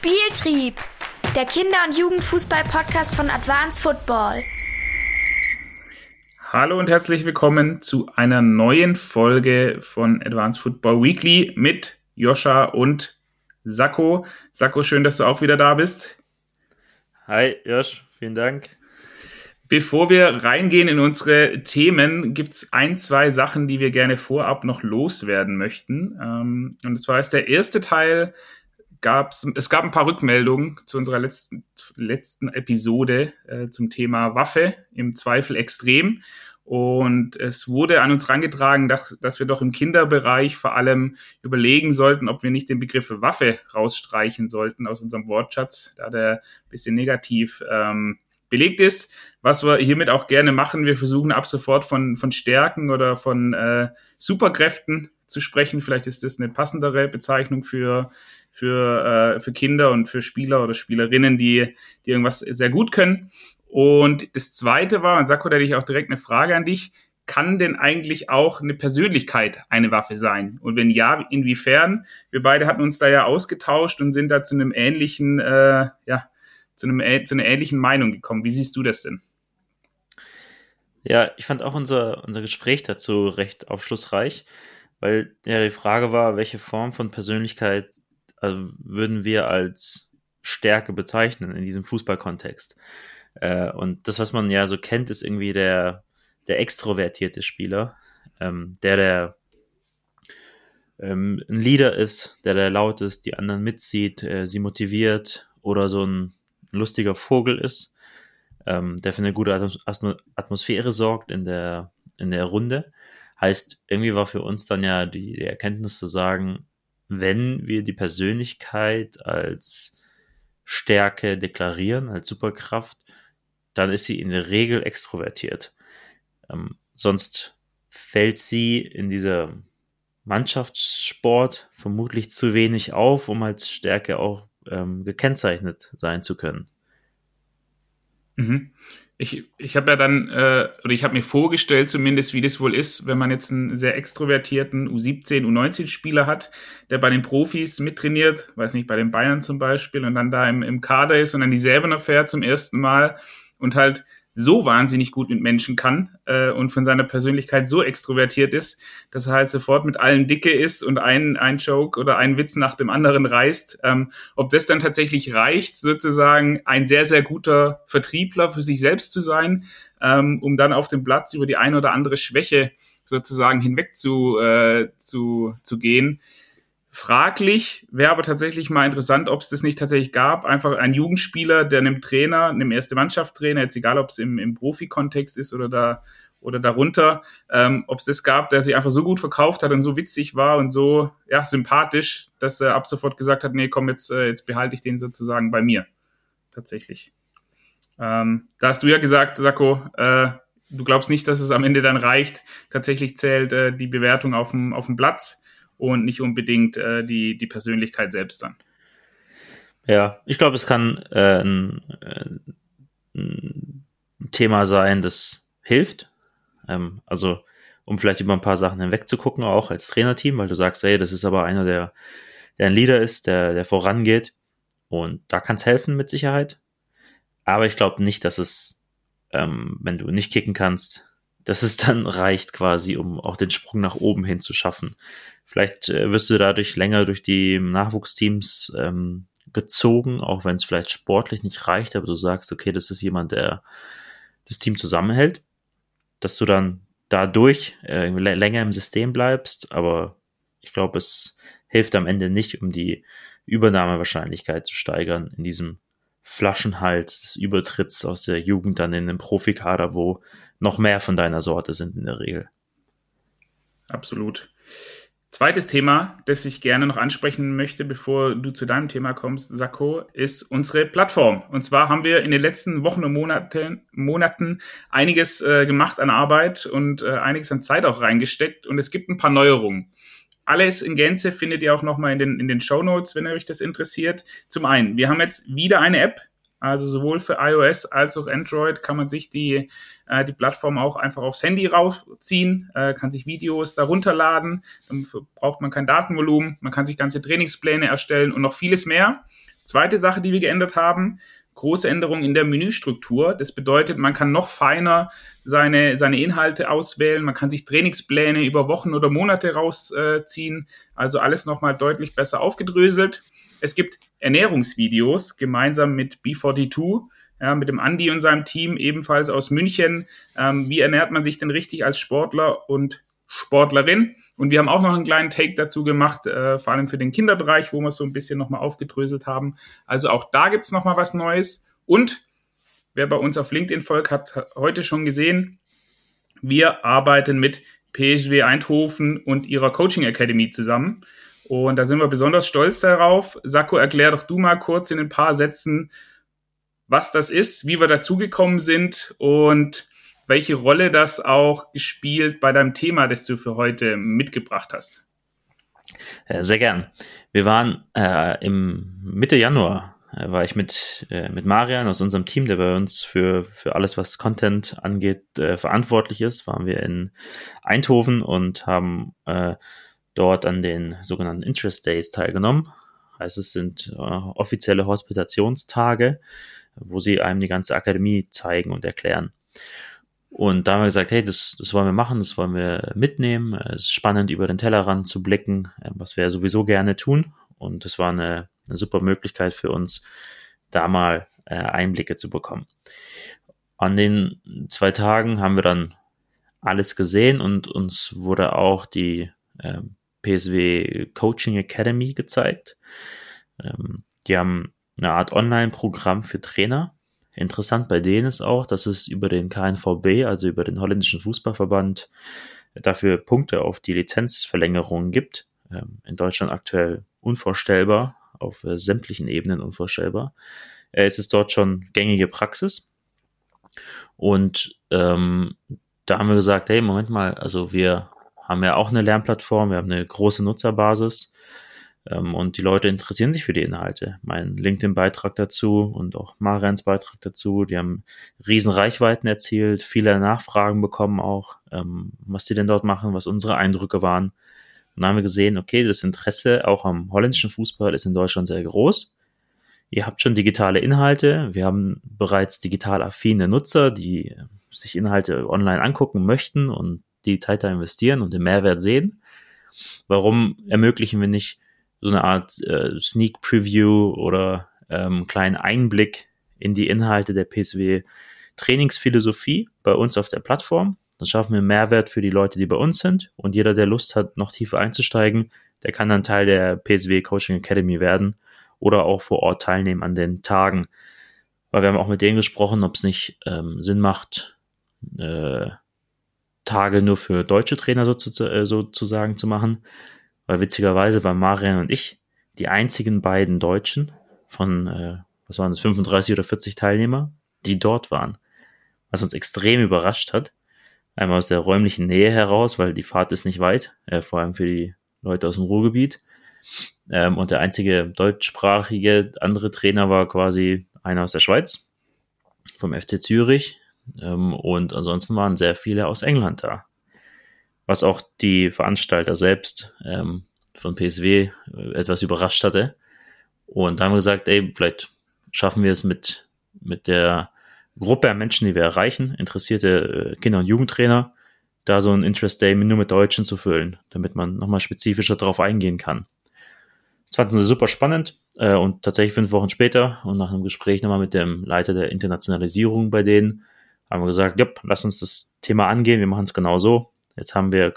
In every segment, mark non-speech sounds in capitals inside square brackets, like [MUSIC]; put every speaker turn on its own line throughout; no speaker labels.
Spieltrieb, der Kinder- und Jugendfußball-Podcast von Advanced Football.
Hallo und herzlich willkommen zu einer neuen Folge von Advanced Football Weekly mit Joscha und Sakko. Sakko, schön, dass du auch wieder da bist.
Hi, Josh, vielen Dank.
Bevor wir reingehen in unsere Themen, gibt es ein, zwei Sachen, die wir gerne vorab noch loswerden möchten. Ähm, und zwar ist der erste Teil, gab's, es gab ein paar Rückmeldungen zu unserer letzten, letzten Episode äh, zum Thema Waffe, im Zweifel extrem. Und es wurde an uns herangetragen, dass, dass wir doch im Kinderbereich vor allem überlegen sollten, ob wir nicht den Begriff Waffe rausstreichen sollten aus unserem Wortschatz, da der ein bisschen negativ ähm, belegt ist. Was wir hiermit auch gerne machen, wir versuchen ab sofort von, von Stärken oder von äh, Superkräften zu sprechen. Vielleicht ist das eine passendere Bezeichnung für, für, äh, für Kinder und für Spieler oder Spielerinnen, die, die irgendwas sehr gut können. Und das Zweite war, und Sakko, da hätte ich auch direkt eine Frage an dich, kann denn eigentlich auch eine Persönlichkeit eine Waffe sein? Und wenn ja, inwiefern? Wir beide hatten uns da ja ausgetauscht und sind da zu einem ähnlichen, äh, ja, zu, einem, zu einer ähnlichen Meinung gekommen. Wie siehst du das denn?
Ja, ich fand auch unser, unser Gespräch dazu recht aufschlussreich, weil ja die Frage war, welche Form von Persönlichkeit also würden wir als Stärke bezeichnen in diesem Fußballkontext. Äh, und das, was man ja so kennt, ist irgendwie der, der extrovertierte Spieler, ähm, der, der ähm, ein Leader ist, der, der laut ist, die anderen mitzieht, äh, sie motiviert oder so ein lustiger Vogel ist, ähm, der für eine gute Atmosphäre sorgt in der, in der Runde. Heißt, irgendwie war für uns dann ja die, Erkenntnis zu sagen, wenn wir die Persönlichkeit als Stärke deklarieren, als Superkraft, dann ist sie in der Regel extrovertiert. Ähm, sonst fällt sie in dieser Mannschaftssport vermutlich zu wenig auf, um als Stärke auch ähm, gekennzeichnet sein zu können.
Mhm. Ich, ich habe ja dann, äh, oder ich habe mir vorgestellt zumindest, wie das wohl ist, wenn man jetzt einen sehr extrovertierten U17, U19-Spieler hat, der bei den Profis mittrainiert, weiß nicht, bei den Bayern zum Beispiel, und dann da im, im Kader ist und dann dieselben erfährt zum ersten Mal und halt so wahnsinnig gut mit Menschen kann äh, und von seiner Persönlichkeit so extrovertiert ist, dass er halt sofort mit allen dicke ist und ein, ein Joke oder einen Witz nach dem anderen reißt. Ähm, ob das dann tatsächlich reicht, sozusagen ein sehr, sehr guter Vertriebler für sich selbst zu sein, ähm, um dann auf dem Platz über die eine oder andere Schwäche sozusagen hinweg zu, äh, zu, zu gehen fraglich. Wäre aber tatsächlich mal interessant, ob es das nicht tatsächlich gab. Einfach ein Jugendspieler, der einem Trainer, einem erste Mannschaft-Trainer, jetzt egal, ob es im, im Profi-Kontext ist oder da oder darunter, ähm, ob es das gab, der sich einfach so gut verkauft hat und so witzig war und so ja, sympathisch, dass er ab sofort gesagt hat, nee, komm, jetzt, äh, jetzt behalte ich den sozusagen bei mir. Tatsächlich. Ähm, da hast du ja gesagt, Sako, äh, du glaubst nicht, dass es am Ende dann reicht. Tatsächlich zählt äh, die Bewertung auf dem, auf dem Platz und nicht unbedingt äh, die, die Persönlichkeit selbst dann.
Ja, ich glaube, es kann äh, ein, äh, ein, Thema sein, das hilft. Ähm, also, um vielleicht über ein paar Sachen hinweg zu gucken, auch als Trainerteam, weil du sagst, hey, das ist aber einer, der, der ein Leader ist, der, der vorangeht. Und da kann es helfen mit Sicherheit. Aber ich glaube nicht, dass es, ähm, wenn du nicht kicken kannst, dass es dann [LAUGHS] reicht quasi, um auch den Sprung nach oben hin zu schaffen. Vielleicht äh, wirst du dadurch länger durch die Nachwuchsteams ähm, gezogen, auch wenn es vielleicht sportlich nicht reicht, aber du sagst, okay, das ist jemand, der das Team zusammenhält, dass du dann dadurch äh, länger im System bleibst, aber ich glaube, es hilft am Ende nicht, um die Übernahmewahrscheinlichkeit zu steigern in diesem Flaschenhals des Übertritts aus der Jugend dann in den Profikader, wo noch mehr von deiner Sorte sind in der Regel.
Absolut. Zweites Thema, das ich gerne noch ansprechen möchte, bevor du zu deinem Thema kommst, Sakko, ist unsere Plattform. Und zwar haben wir in den letzten Wochen und Monaten, Monaten einiges äh, gemacht an Arbeit und äh, einiges an Zeit auch reingesteckt. Und es gibt ein paar Neuerungen. Alles in Gänze findet ihr auch nochmal in den, in den Show Notes, wenn euch das interessiert. Zum einen, wir haben jetzt wieder eine App, also sowohl für iOS als auch Android kann man sich die, äh, die Plattform auch einfach aufs Handy raufziehen, äh, kann sich Videos darunter laden, dann braucht man kein Datenvolumen, man kann sich ganze Trainingspläne erstellen und noch vieles mehr. Zweite Sache, die wir geändert haben, große Änderung in der Menüstruktur. Das bedeutet, man kann noch feiner seine, seine Inhalte auswählen. Man kann sich Trainingspläne über Wochen oder Monate rausziehen. also alles nochmal deutlich besser aufgedröselt. Es gibt Ernährungsvideos gemeinsam mit B42, ja, mit dem Andi und seinem Team, ebenfalls aus München. Ähm, wie ernährt man sich denn richtig als Sportler und Sportlerin? Und wir haben auch noch einen kleinen Take dazu gemacht, äh, vor allem für den Kinderbereich, wo wir es so ein bisschen nochmal aufgedröselt haben. Also auch da gibt's es nochmal was Neues. Und wer bei uns auf LinkedIn folgt, hat heute schon gesehen, wir arbeiten mit PSW Eindhoven und ihrer Coaching Academy zusammen. Und da sind wir besonders stolz darauf. Sako, erklär doch du mal kurz in ein paar Sätzen, was das ist, wie wir dazugekommen sind und welche Rolle das auch gespielt bei deinem Thema, das du für heute mitgebracht hast.
Sehr gern. Wir waren äh, im Mitte Januar äh, war ich mit, äh, mit Marian aus unserem Team, der bei uns für, für alles, was Content angeht, äh, verantwortlich ist, waren wir in Eindhoven und haben äh, dort an den sogenannten Interest Days teilgenommen. Heißt, es sind äh, offizielle Hospitationstage, wo sie einem die ganze Akademie zeigen und erklären. Und da haben wir gesagt, hey, das, das wollen wir machen, das wollen wir mitnehmen. Es ist spannend, über den Tellerrand zu blicken, äh, was wir sowieso gerne tun. Und das war eine, eine super Möglichkeit für uns, da mal äh, Einblicke zu bekommen. An den zwei Tagen haben wir dann alles gesehen und uns wurde auch die äh, PSW Coaching Academy gezeigt. Ähm, die haben eine Art Online-Programm für Trainer. Interessant bei denen ist auch, dass es über den KNVB, also über den holländischen Fußballverband, dafür Punkte auf die Lizenzverlängerung gibt. Ähm, in Deutschland aktuell unvorstellbar, auf äh, sämtlichen Ebenen unvorstellbar. Äh, es ist dort schon gängige Praxis. Und ähm, da haben wir gesagt, hey, Moment mal, also wir haben ja auch eine Lernplattform, wir haben eine große Nutzerbasis ähm, und die Leute interessieren sich für die Inhalte. Mein LinkedIn-Beitrag dazu und auch Marians Beitrag dazu, die haben riesen Reichweiten erzielt, viele Nachfragen bekommen auch, ähm, was die denn dort machen, was unsere Eindrücke waren. Und dann haben wir gesehen, okay, das Interesse auch am holländischen Fußball ist in Deutschland sehr groß. Ihr habt schon digitale Inhalte. Wir haben bereits digital affine Nutzer, die sich Inhalte online angucken möchten und die Zeit da investieren und den Mehrwert sehen. Warum ermöglichen wir nicht so eine Art äh, Sneak Preview oder ähm, kleinen Einblick in die Inhalte der PSW Trainingsphilosophie bei uns auf der Plattform? Dann schaffen wir Mehrwert für die Leute, die bei uns sind und jeder, der Lust hat, noch tiefer einzusteigen, der kann dann Teil der PSW Coaching Academy werden oder auch vor Ort teilnehmen an den Tagen. Weil wir haben auch mit denen gesprochen, ob es nicht ähm, Sinn macht, äh, Tage nur für deutsche Trainer äh, sozusagen zu machen. Weil witzigerweise waren Marian und ich die einzigen beiden Deutschen von, äh, was waren das, 35 oder 40 Teilnehmer, die dort waren. Was uns extrem überrascht hat. Einmal aus der räumlichen Nähe heraus, weil die Fahrt ist nicht weit, äh, vor allem für die Leute aus dem Ruhrgebiet. Ähm, und der einzige deutschsprachige andere Trainer war quasi einer aus der Schweiz, vom FC Zürich, und ansonsten waren sehr viele aus England da. Was auch die Veranstalter selbst ähm, von PSW äh, etwas überrascht hatte. Und da haben wir gesagt, ey, vielleicht schaffen wir es mit, mit der Gruppe an Menschen, die wir erreichen, interessierte äh, Kinder- und Jugendtrainer, da so ein Interest Day nur mit Deutschen zu füllen, damit man nochmal spezifischer darauf eingehen kann. Das fanden sie super spannend äh, und tatsächlich fünf Wochen später und nach einem Gespräch nochmal mit dem Leiter der Internationalisierung bei denen haben wir gesagt, jupp, lass uns das Thema angehen, wir machen es genau so. Jetzt haben wir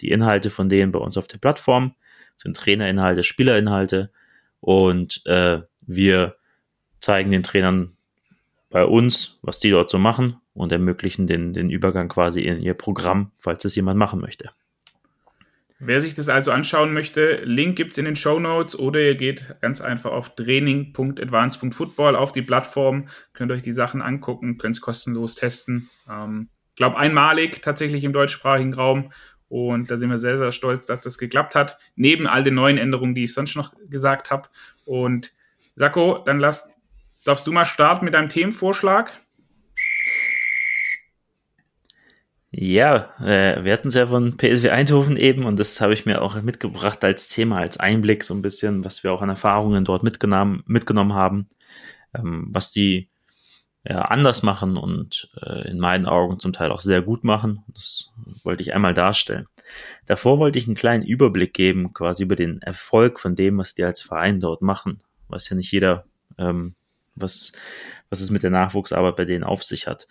die Inhalte von denen bei uns auf der Plattform, das sind Trainerinhalte, Spielerinhalte und äh, wir zeigen den Trainern bei uns, was die dort so machen und ermöglichen den, den Übergang quasi in ihr Programm, falls es jemand machen möchte.
Wer sich das also anschauen möchte, Link gibt es in den Show Notes oder ihr geht ganz einfach auf training.advance.football auf die Plattform, könnt euch die Sachen angucken, könnt es kostenlos testen. Ich ähm, glaube, einmalig tatsächlich im deutschsprachigen Raum und da sind wir sehr, sehr stolz, dass das geklappt hat, neben all den neuen Änderungen, die ich sonst noch gesagt habe. Und Sako, dann lass, darfst du mal starten mit deinem Themenvorschlag?
Ja, äh, wir hatten es ja von PSW Eindhoven eben und das habe ich mir auch mitgebracht als Thema, als Einblick so ein bisschen, was wir auch an Erfahrungen dort mitgenommen, mitgenommen haben, ähm, was die ja, anders machen und äh, in meinen Augen zum Teil auch sehr gut machen. Das wollte ich einmal darstellen. Davor wollte ich einen kleinen Überblick geben, quasi über den Erfolg von dem, was die als Verein dort machen, was ja nicht jeder, ähm, was, was es mit der Nachwuchsarbeit bei denen auf sich hat.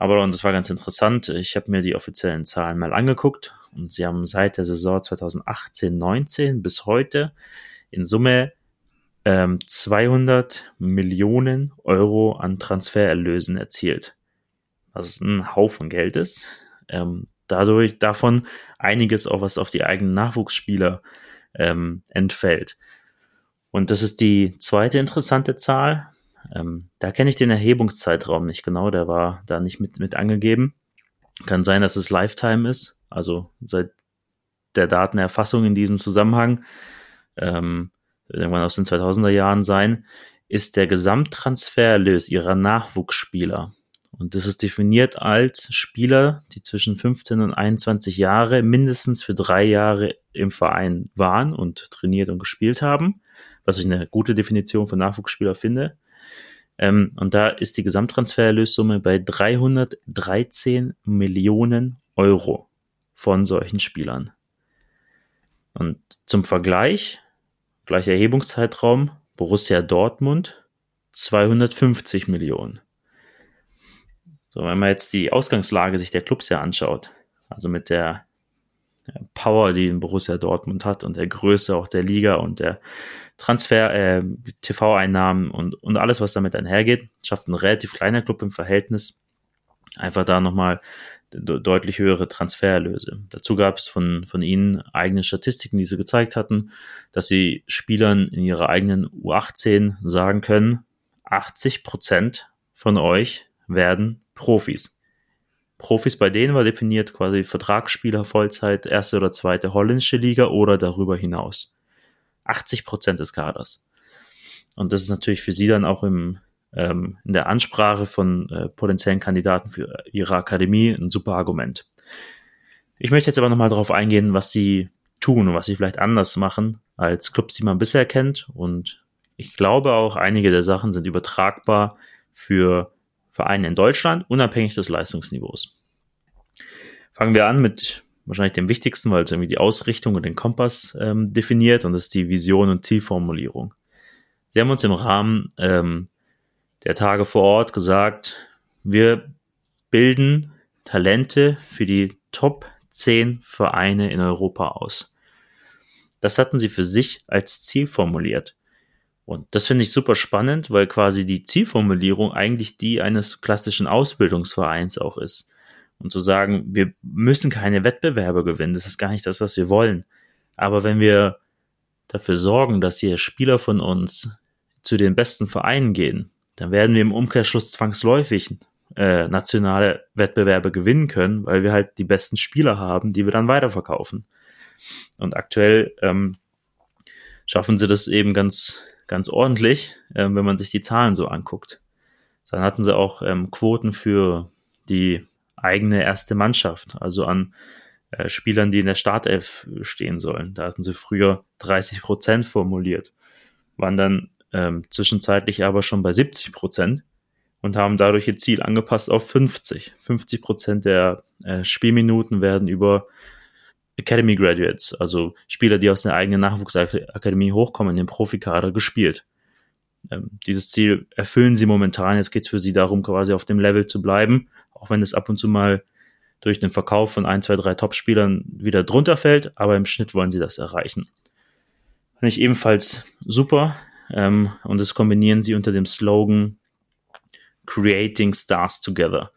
Aber, und das war ganz interessant, ich habe mir die offiziellen Zahlen mal angeguckt und sie haben seit der Saison 2018-19 bis heute in Summe ähm, 200 Millionen Euro an Transfererlösen erzielt. Was ein Haufen Geld ist. Ähm, dadurch davon einiges auch was auf die eigenen Nachwuchsspieler ähm, entfällt. Und das ist die zweite interessante Zahl. Ähm, da kenne ich den Erhebungszeitraum nicht genau, der war da nicht mit, mit angegeben. Kann sein, dass es Lifetime ist, also seit der Datenerfassung in diesem Zusammenhang, ähm, irgendwann aus den 2000er Jahren sein, ist der Gesamttransfererlös ihrer Nachwuchsspieler. Und das ist definiert als Spieler, die zwischen 15 und 21 Jahre mindestens für drei Jahre im Verein waren und trainiert und gespielt haben, was ich eine gute Definition von Nachwuchsspieler finde. Ähm, und da ist die Gesamttransfererlössumme bei 313 Millionen Euro von solchen Spielern. Und zum Vergleich, gleicher Erhebungszeitraum, Borussia Dortmund 250 Millionen. So, wenn man jetzt die Ausgangslage sich der Clubs ja anschaut, also mit der Power, die in Borussia Dortmund hat und der Größe auch der Liga und der Transfer, äh, TV-Einnahmen und, und alles, was damit einhergeht, schafft ein relativ kleiner Club im Verhältnis einfach da nochmal de deutlich höhere Transfererlöse. Dazu gab es von, von ihnen eigene Statistiken, die sie gezeigt hatten, dass sie Spielern in ihrer eigenen U18 sagen können, 80 Prozent von euch werden Profis. Profis bei denen war definiert quasi Vertragsspieler Vollzeit, erste oder zweite holländische Liga oder darüber hinaus. 80 Prozent des Kaders. Und das ist natürlich für sie dann auch im, ähm, in der Ansprache von äh, potenziellen Kandidaten für ihre Akademie ein super Argument. Ich möchte jetzt aber nochmal darauf eingehen, was sie tun und was sie vielleicht anders machen als Clubs, die man bisher kennt. Und ich glaube auch, einige der Sachen sind übertragbar für Vereine in Deutschland, unabhängig des Leistungsniveaus. Fangen wir an mit wahrscheinlich dem wichtigsten, weil es irgendwie die Ausrichtung und den Kompass ähm, definiert und das ist die Vision und Zielformulierung. Sie haben uns im Rahmen ähm, der Tage vor Ort gesagt, wir bilden Talente für die Top 10 Vereine in Europa aus. Das hatten sie für sich als Ziel formuliert. Und das finde ich super spannend, weil quasi die Zielformulierung eigentlich die eines klassischen Ausbildungsvereins auch ist und zu sagen, wir müssen keine Wettbewerbe gewinnen, das ist gar nicht das, was wir wollen. Aber wenn wir dafür sorgen, dass hier Spieler von uns zu den besten Vereinen gehen, dann werden wir im Umkehrschluss zwangsläufig äh, nationale Wettbewerbe gewinnen können, weil wir halt die besten Spieler haben, die wir dann weiterverkaufen. Und aktuell ähm, schaffen sie das eben ganz, ganz ordentlich, äh, wenn man sich die Zahlen so anguckt. Dann hatten sie auch ähm, Quoten für die eigene erste Mannschaft, also an äh, Spielern, die in der Startelf stehen sollen. Da hatten sie früher 30 Prozent formuliert, waren dann ähm, zwischenzeitlich aber schon bei 70 Prozent und haben dadurch ihr Ziel angepasst auf 50. 50 Prozent der äh, Spielminuten werden über Academy Graduates, also Spieler, die aus der eigenen Nachwuchsakademie hochkommen, in den Profikader gespielt. Ähm, dieses Ziel erfüllen sie momentan. Jetzt geht es für sie darum, quasi auf dem Level zu bleiben auch wenn es ab und zu mal durch den Verkauf von ein, zwei, drei Top-Spielern wieder drunter fällt, aber im Schnitt wollen sie das erreichen. Finde ich ebenfalls super ähm, und das kombinieren sie unter dem Slogan Creating Stars Together.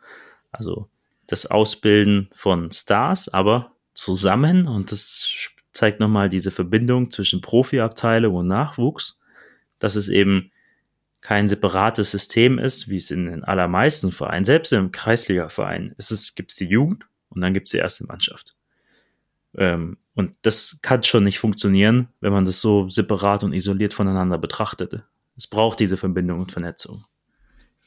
Also das Ausbilden von Stars, aber zusammen und das zeigt nochmal diese Verbindung zwischen Profiabteilung und Nachwuchs, dass es eben kein separates System ist, wie es in den allermeisten Vereinen, selbst im Kreisliga-Verein, ist es, gibt es die Jugend und dann gibt es die erste Mannschaft. Ähm, und das kann schon nicht funktionieren, wenn man das so separat und isoliert voneinander betrachtete. Es braucht diese Verbindung und Vernetzung.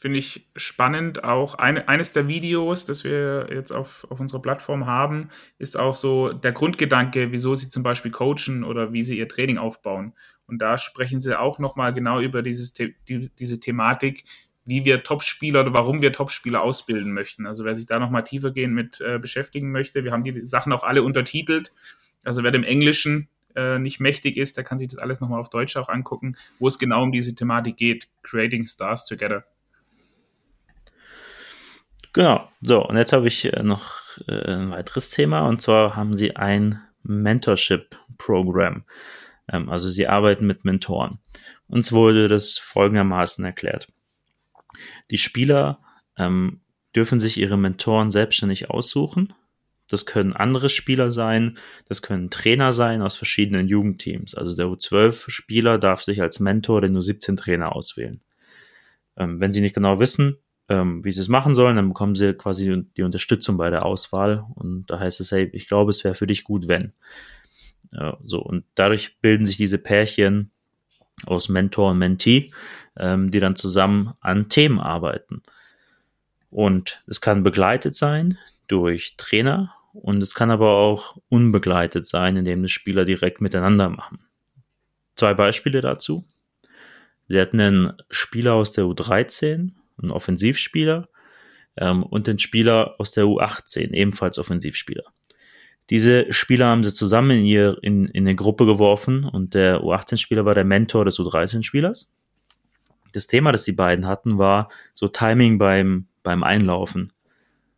Finde ich spannend. Auch eine, eines der Videos, das wir jetzt auf, auf unserer Plattform haben, ist auch so der Grundgedanke, wieso sie zum Beispiel coachen oder wie sie ihr Training aufbauen. Und da sprechen sie auch nochmal genau über dieses, die, diese Thematik, wie wir Topspieler oder warum wir Topspieler ausbilden möchten. Also wer sich da nochmal tiefer gehen mit äh, beschäftigen möchte, wir haben die Sachen auch alle untertitelt. Also wer dem Englischen äh, nicht mächtig ist, der kann sich das alles nochmal auf Deutsch auch angucken, wo es genau um diese Thematik geht. Creating Stars Together.
Genau. So, und jetzt habe ich äh, noch äh, ein weiteres Thema und zwar haben sie ein Mentorship-Programm. Ähm, also sie arbeiten mit Mentoren. Uns wurde das folgendermaßen erklärt. Die Spieler ähm, dürfen sich ihre Mentoren selbstständig aussuchen. Das können andere Spieler sein, das können Trainer sein aus verschiedenen Jugendteams. Also der U12-Spieler darf sich als Mentor den U17-Trainer auswählen. Ähm, wenn sie nicht genau wissen, ähm, wie sie es machen sollen, dann bekommen sie quasi die Unterstützung bei der Auswahl. Und da heißt es, hey, ich glaube, es wäre für dich gut, wenn. Ja, so, und dadurch bilden sich diese Pärchen aus Mentor und Mentee, ähm, die dann zusammen an Themen arbeiten. Und es kann begleitet sein durch Trainer und es kann aber auch unbegleitet sein, indem die Spieler direkt miteinander machen. Zwei Beispiele dazu. Sie hatten einen Spieler aus der U13, einen Offensivspieler, ähm, und den Spieler aus der U18, ebenfalls Offensivspieler. Diese Spieler haben sie zusammen in, ihr, in, in eine Gruppe geworfen und der U18-Spieler war der Mentor des U13-Spielers. Das Thema, das die beiden hatten, war so Timing beim, beim Einlaufen.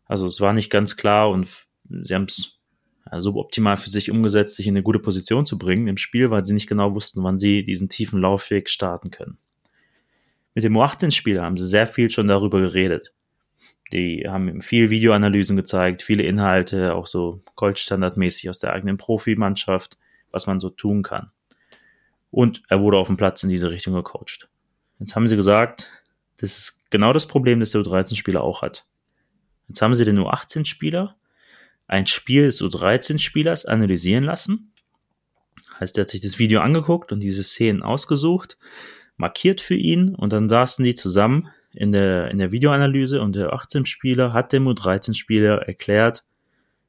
Also es war nicht ganz klar und sie haben es ja, so optimal für sich umgesetzt, sich in eine gute Position zu bringen im Spiel, weil sie nicht genau wussten, wann sie diesen tiefen Laufweg starten können. Mit dem U18-Spieler haben sie sehr viel schon darüber geredet. Die haben viel Videoanalysen gezeigt, viele Inhalte, auch so Goldstandardmäßig aus der eigenen Profimannschaft, was man so tun kann. Und er wurde auf dem Platz in diese Richtung gecoacht. Jetzt haben sie gesagt, das ist genau das Problem, das der U13-Spieler auch hat. Jetzt haben sie den U18-Spieler ein Spiel des U13-Spielers analysieren lassen. Heißt, er hat sich das Video angeguckt und diese Szenen ausgesucht, markiert für ihn und dann saßen die zusammen in der, in der Videoanalyse und der 18-Spieler hat dem U13-Spieler erklärt,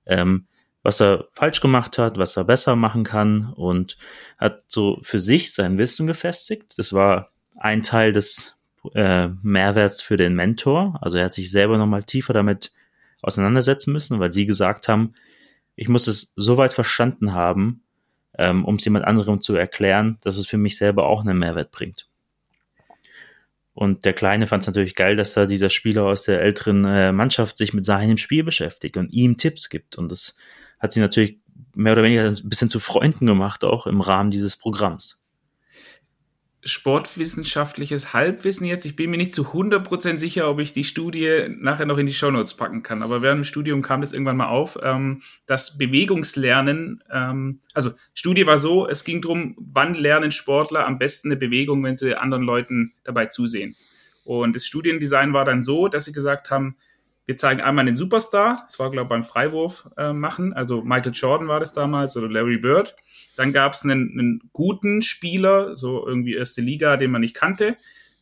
ähm, was er falsch gemacht hat, was er besser machen kann und hat so für sich sein Wissen gefestigt. Das war ein Teil des äh, Mehrwerts für den Mentor. Also er hat sich selber nochmal tiefer damit auseinandersetzen müssen, weil sie gesagt haben, ich muss es so weit verstanden haben, ähm, um es jemand anderem zu erklären, dass es für mich selber auch einen Mehrwert bringt. Und der Kleine fand es natürlich geil, dass da dieser Spieler aus der älteren äh, Mannschaft sich mit seinem Spiel beschäftigt und ihm Tipps gibt. Und das hat sie natürlich mehr oder weniger ein bisschen zu Freunden gemacht, auch im Rahmen dieses Programms
sportwissenschaftliches Halbwissen jetzt. Ich bin mir nicht zu 100% sicher, ob ich die Studie nachher noch in die Shownotes packen kann. Aber während dem Studium kam das irgendwann mal auf, ähm, dass Bewegungslernen, ähm, also Studie war so, es ging darum, wann lernen Sportler am besten eine Bewegung, wenn sie anderen Leuten dabei zusehen. Und das Studiendesign war dann so, dass sie gesagt haben, wir zeigen einmal den Superstar, das war, glaube ich, beim Freiwurf äh, machen, also Michael Jordan war das damals oder Larry Bird. Dann gab es einen, einen guten Spieler, so irgendwie erste Liga, den man nicht kannte.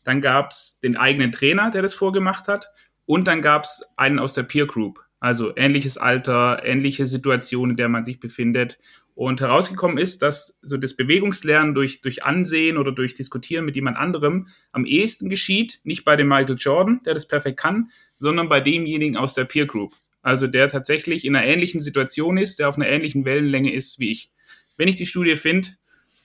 Dann gab es den eigenen Trainer, der das vorgemacht hat. Und dann gab es einen aus der Peer Group, also ähnliches Alter, ähnliche Situation, in der man sich befindet. Und herausgekommen ist, dass so das Bewegungslernen durch, durch Ansehen oder durch Diskutieren mit jemand anderem am ehesten geschieht, nicht bei dem Michael Jordan, der das perfekt kann, sondern bei demjenigen aus der Peer Group. Also der tatsächlich in einer ähnlichen Situation ist, der auf einer ähnlichen Wellenlänge ist wie ich. Wenn ich die Studie finde,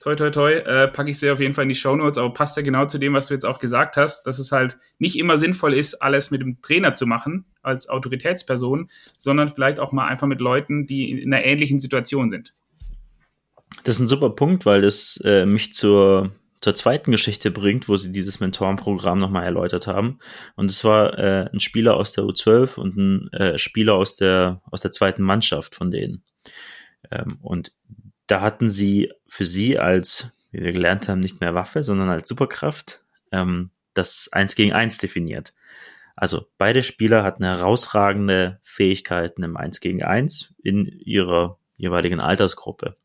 toi toi toi, äh, packe ich sie auf jeden Fall in die Show Notes, aber passt ja genau zu dem, was du jetzt auch gesagt hast, dass es halt nicht immer sinnvoll ist, alles mit dem Trainer zu machen als Autoritätsperson, sondern vielleicht auch mal einfach mit Leuten, die in einer ähnlichen Situation sind.
Das ist ein super Punkt, weil das äh, mich zur zur zweiten Geschichte bringt, wo sie dieses Mentorenprogramm nochmal erläutert haben. Und es war äh, ein Spieler aus der U12 und ein äh, Spieler aus der, aus der zweiten Mannschaft von denen. Ähm, und da hatten sie für sie als, wie wir gelernt haben, nicht mehr Waffe, sondern als Superkraft ähm, das Eins gegen Eins definiert. Also beide Spieler hatten herausragende Fähigkeiten im Eins gegen Eins in ihrer jeweiligen Altersgruppe.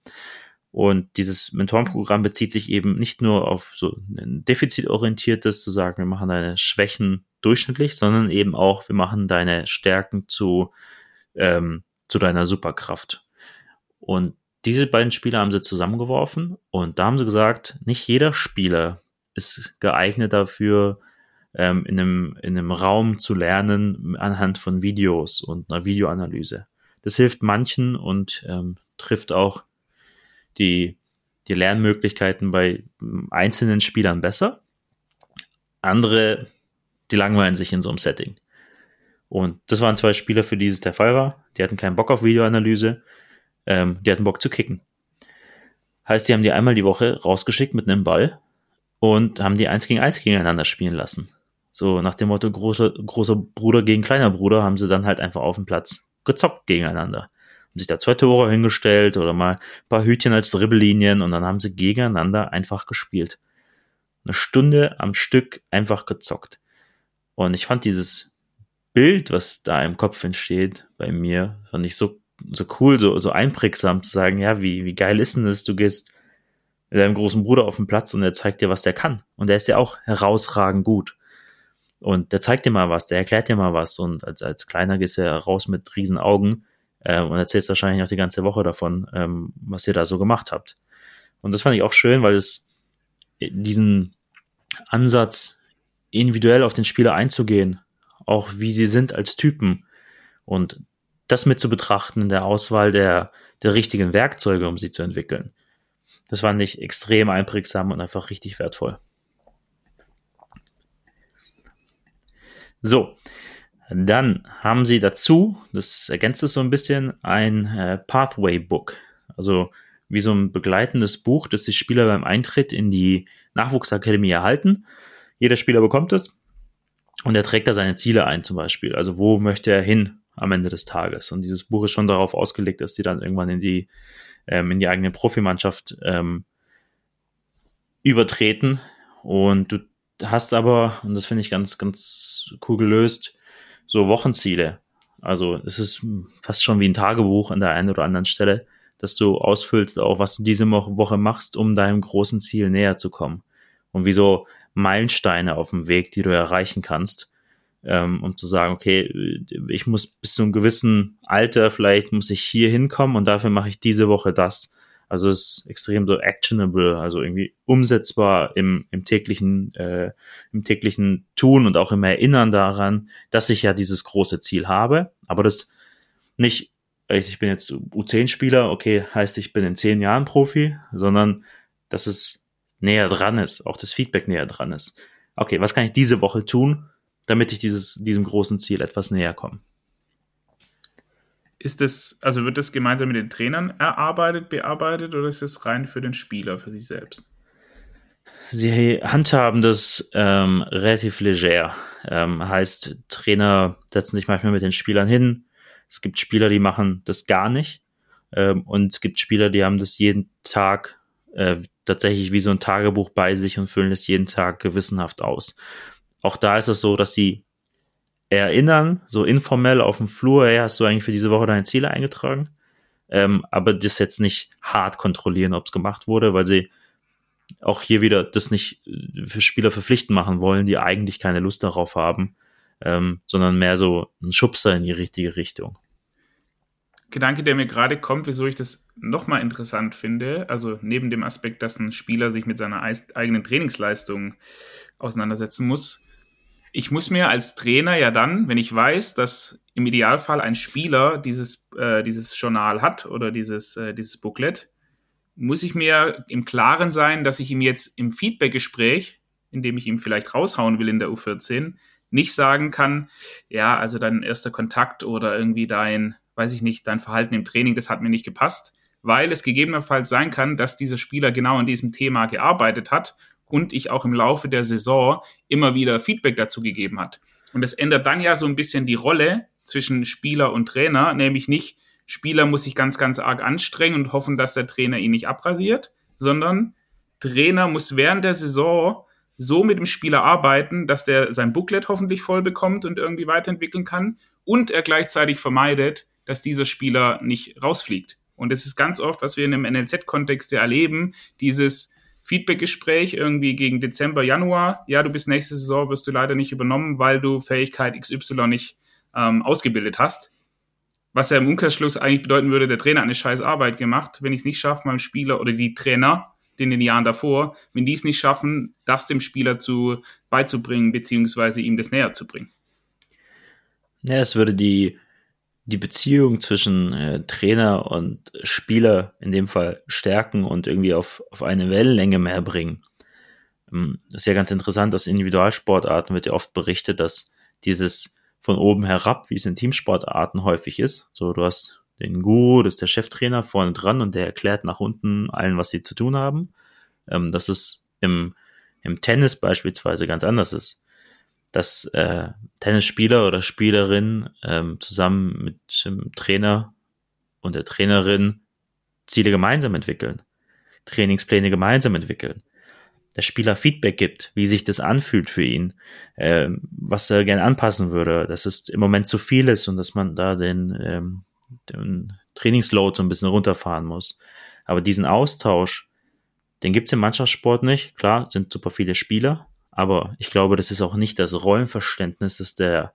Und dieses Mentorenprogramm bezieht sich eben nicht nur auf so ein defizitorientiertes, zu sagen, wir machen deine Schwächen durchschnittlich, sondern eben auch, wir machen deine Stärken zu, ähm, zu deiner Superkraft. Und diese beiden Spieler haben sie zusammengeworfen und da haben sie gesagt, nicht jeder Spieler ist geeignet dafür, ähm, in, einem, in einem Raum zu lernen anhand von Videos und einer Videoanalyse. Das hilft manchen und ähm, trifft auch die, die Lernmöglichkeiten bei einzelnen Spielern besser. Andere, die langweilen sich in so einem Setting. Und das waren zwei Spieler, für die es der Fall war. Die hatten keinen Bock auf Videoanalyse, ähm, die hatten Bock zu kicken. Heißt, die haben die einmal die Woche rausgeschickt mit einem Ball und haben die eins gegen eins gegeneinander spielen lassen. So nach dem Motto großer, großer Bruder gegen kleiner Bruder haben sie dann halt einfach auf dem Platz gezockt gegeneinander. Haben sich da zwei Tore hingestellt oder mal ein paar Hütchen als Dribbellinien und dann haben sie gegeneinander einfach gespielt. Eine Stunde am Stück einfach gezockt. Und ich fand dieses Bild, was da im Kopf entsteht, bei mir, fand ich so, so cool, so, so einprägsam zu sagen, ja, wie, wie geil ist denn das? Du gehst mit deinem großen Bruder auf den Platz und er zeigt dir, was der kann. Und er ist ja auch herausragend gut. Und der zeigt dir mal was, der erklärt dir mal was. Und als, als Kleiner gehst du ja raus mit riesen Augen äh, und erzählst wahrscheinlich noch die ganze Woche davon, ähm, was ihr da so gemacht habt. Und das fand ich auch schön, weil es diesen Ansatz, individuell auf den Spieler einzugehen, auch wie sie sind als Typen und das mit zu betrachten in der Auswahl der, der richtigen Werkzeuge, um sie zu entwickeln. Das fand ich extrem einprägsam und einfach richtig wertvoll. So, dann haben sie dazu, das ergänzt es so ein bisschen, ein äh, Pathway Book. Also wie so ein begleitendes Buch, das die Spieler beim Eintritt in die Nachwuchsakademie erhalten. Jeder Spieler bekommt es und er trägt da seine Ziele ein zum Beispiel. Also wo möchte er hin am Ende des Tages? Und dieses Buch ist schon darauf ausgelegt, dass die dann irgendwann in die, ähm, in die eigene Profimannschaft ähm, übertreten. Und du hast aber, und das finde ich ganz, ganz cool gelöst, so Wochenziele. Also es ist fast schon wie ein Tagebuch an der einen oder anderen Stelle, dass du ausfüllst, auch was du diese Woche machst, um deinem großen Ziel näher zu kommen. Und wie so Meilensteine auf dem Weg, die du erreichen kannst, ähm, um zu sagen, okay, ich muss bis zu einem gewissen Alter, vielleicht muss ich hier hinkommen und dafür mache ich diese Woche das. Also es ist extrem so actionable, also irgendwie umsetzbar im, im täglichen, äh, im täglichen Tun und auch im Erinnern daran, dass ich ja dieses große Ziel habe, aber das nicht, ich bin jetzt U10-Spieler, okay, heißt ich bin in zehn Jahren Profi, sondern dass es näher dran ist, auch das Feedback näher dran ist. Okay, was kann ich diese Woche tun, damit ich dieses, diesem großen Ziel etwas näher komme?
Ist das, also wird das gemeinsam mit den Trainern erarbeitet, bearbeitet oder ist das rein für den Spieler, für sich selbst?
Sie handhaben das ähm, relativ leger. Ähm, heißt, Trainer setzen sich manchmal mit den Spielern hin. Es gibt Spieler, die machen das gar nicht. Ähm, und es gibt Spieler, die haben das jeden Tag äh, tatsächlich wie so ein Tagebuch bei sich und füllen es jeden Tag gewissenhaft aus. Auch da ist es so, dass sie erinnern, so informell auf dem Flur, hey, hast du eigentlich für diese Woche deine Ziele eingetragen? Ähm, aber das jetzt nicht hart kontrollieren, ob es gemacht wurde, weil sie auch hier wieder das nicht für Spieler verpflichten machen wollen, die eigentlich keine Lust darauf haben, ähm, sondern mehr so ein Schubser in die richtige Richtung.
Gedanke, der mir gerade kommt, wieso ich das nochmal interessant finde, also neben dem Aspekt, dass ein Spieler sich mit seiner eigenen Trainingsleistung auseinandersetzen muss, ich muss mir als Trainer ja dann, wenn ich weiß, dass im Idealfall ein Spieler dieses, äh, dieses Journal hat oder dieses, äh, dieses Booklet, muss ich mir im Klaren sein, dass ich ihm jetzt im Feedbackgespräch, in dem ich ihm vielleicht raushauen will in der U14, nicht sagen kann, ja, also dein erster Kontakt oder irgendwie dein, weiß ich nicht, dein Verhalten im Training, das hat mir nicht gepasst, weil es gegebenenfalls sein kann, dass dieser Spieler genau an diesem Thema gearbeitet hat und ich auch im Laufe der Saison immer wieder Feedback dazu gegeben hat. Und es ändert dann ja so ein bisschen die Rolle zwischen Spieler und Trainer, nämlich nicht, Spieler muss sich ganz, ganz arg anstrengen und hoffen, dass der Trainer ihn nicht abrasiert, sondern Trainer muss während der Saison so mit dem Spieler arbeiten, dass der sein Booklet hoffentlich voll bekommt und irgendwie weiterentwickeln kann und er gleichzeitig vermeidet, dass dieser Spieler nicht rausfliegt. Und das ist ganz oft, was wir in einem NLZ-Kontext ja erleben, dieses, Feedback-Gespräch irgendwie gegen Dezember, Januar. Ja, du bist nächste Saison, wirst du leider nicht übernommen, weil du Fähigkeit XY nicht ähm, ausgebildet hast. Was ja im Umkehrschluss eigentlich bedeuten würde, der Trainer hat eine scheiß Arbeit gemacht. Wenn ich es nicht schaffe, meinem Spieler oder die Trainer in den Jahren davor, wenn die es nicht schaffen, das dem Spieler zu beizubringen, beziehungsweise ihm das näher zu bringen.
Ja, es würde die, die Beziehung zwischen äh, Trainer und Spieler in dem Fall stärken und irgendwie auf, auf eine Wellenlänge mehr bringen. Ähm, das ist ja ganz interessant, aus Individualsportarten wird ja oft berichtet, dass dieses von oben herab, wie es in Teamsportarten häufig ist, so du hast den Guru, das ist der Cheftrainer vorne dran und der erklärt nach unten allen, was sie zu tun haben. Ähm, dass es im, im Tennis beispielsweise ganz anders ist. Dass äh, Tennisspieler oder Spielerin ähm, zusammen mit dem Trainer und der Trainerin Ziele gemeinsam entwickeln, Trainingspläne gemeinsam entwickeln, der Spieler Feedback gibt, wie sich das anfühlt für ihn, äh, was er gerne anpassen würde, dass es im Moment zu viel ist und dass man da den ähm, den Trainingsload so ein bisschen runterfahren muss. Aber diesen Austausch, den gibt's im Mannschaftssport nicht. Klar, sind super viele Spieler, aber ich glaube, das ist auch nicht das Rollenverständnis, das der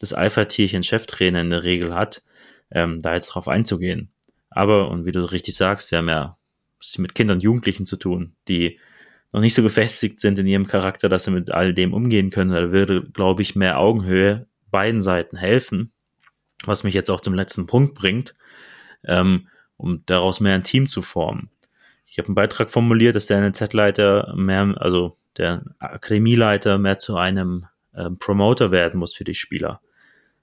das Alpha-Tierchen Cheftrainer in der Regel hat, ähm, da jetzt drauf einzugehen. Aber, und wie du richtig sagst, wir haben ja mit Kindern und Jugendlichen zu tun, die noch nicht so gefestigt sind in ihrem Charakter, dass sie mit all dem umgehen können. Da würde, glaube ich, mehr Augenhöhe beiden Seiten helfen was mich jetzt auch zum letzten Punkt bringt, ähm, um daraus mehr ein Team zu formen. Ich habe einen Beitrag formuliert, dass der NZ-Leiter mehr, also der Akademieleiter mehr zu einem ähm, Promoter werden muss für die Spieler.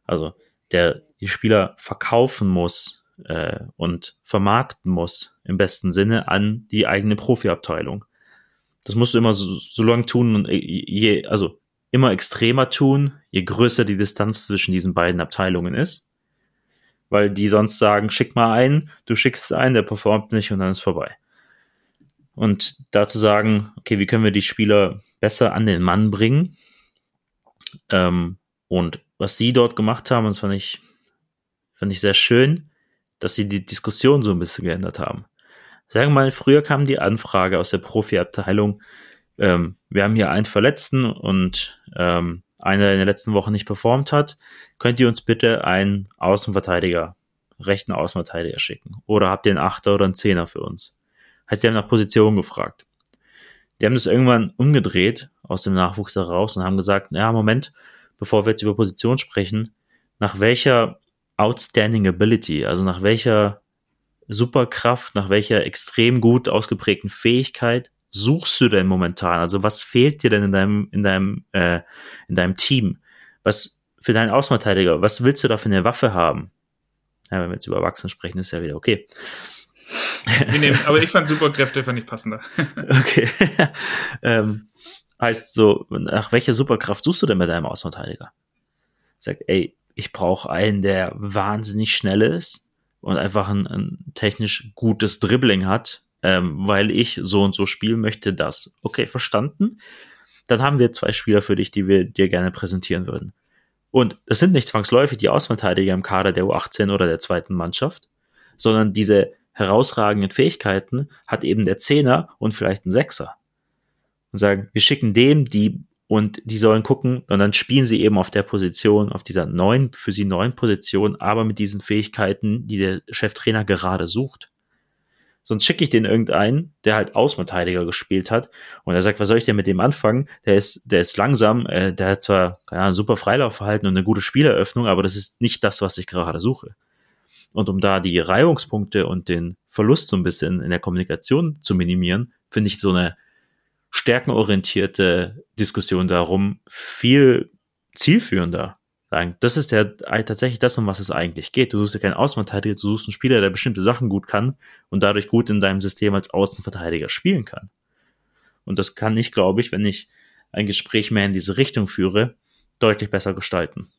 Also der die Spieler verkaufen muss äh, und vermarkten muss im besten Sinne an die eigene Profiabteilung. Das musst du immer so, so lange tun und äh, je, also immer extremer tun, je größer die Distanz zwischen diesen beiden Abteilungen ist weil die sonst sagen, schick mal einen, du schickst einen, der performt nicht und dann ist vorbei. Und dazu sagen, okay, wie können wir die Spieler besser an den Mann bringen? Ähm, und was sie dort gemacht haben, das fand ich, fand ich sehr schön, dass sie die Diskussion so ein bisschen geändert haben. Sagen wir mal, früher kam die Anfrage aus der Profiabteilung, ähm, wir haben hier einen Verletzten und ähm, einer der in der letzten Woche nicht performt hat, könnt ihr uns bitte einen Außenverteidiger, rechten Außenverteidiger schicken. Oder habt ihr einen Achter oder einen Zehner für uns? Heißt, die haben nach Position gefragt. Die haben das irgendwann umgedreht aus dem Nachwuchs heraus und haben gesagt, ja, Moment, bevor wir jetzt über Position sprechen, nach welcher Outstanding Ability, also nach welcher Superkraft, nach welcher extrem gut ausgeprägten Fähigkeit suchst du denn momentan? Also was fehlt dir denn in deinem, in deinem, äh, in deinem Team? Was für deinen Außenverteidiger, was willst du da für eine Waffe haben? Ja, wenn wir jetzt über Erwachsene sprechen, ist ja wieder okay.
Nehmen, aber ich fand Superkräfte fand ich passender. [LAUGHS]
okay. ähm, heißt so, nach welcher Superkraft suchst du denn mit deinem Außenverteidiger? Sag, ey, ich brauche einen, der wahnsinnig schnell ist und einfach ein, ein technisch gutes Dribbling hat, ähm, weil ich so und so spielen möchte, das. Okay, verstanden. Dann haben wir zwei Spieler für dich, die wir dir gerne präsentieren würden. Und es sind nicht zwangsläufig die Außenverteidiger im Kader der U18 oder der zweiten Mannschaft, sondern diese herausragenden Fähigkeiten hat eben der Zehner und vielleicht ein Sechser. Und sagen, wir schicken dem die und die sollen gucken und dann spielen sie eben auf der Position, auf dieser neuen, für sie neuen Position, aber mit diesen Fähigkeiten, die der Cheftrainer gerade sucht. Sonst schicke ich den irgendeinen, der halt Außenverteidiger gespielt hat und er sagt, was soll ich denn mit dem anfangen? Der ist, der ist langsam, äh, der hat zwar keine Ahnung, super Freilaufverhalten und eine gute Spieleröffnung, aber das ist nicht das, was ich gerade suche. Und um da die Reihungspunkte und den Verlust so ein bisschen in der Kommunikation zu minimieren, finde ich so eine stärkenorientierte Diskussion darum viel zielführender das ist ja tatsächlich das, um was es eigentlich geht. Du suchst ja keinen Außenverteidiger, du suchst einen Spieler, der bestimmte Sachen gut kann und dadurch gut in deinem System als Außenverteidiger spielen kann. Und das kann ich, glaube ich, wenn ich ein Gespräch mehr in diese Richtung führe, deutlich besser gestalten.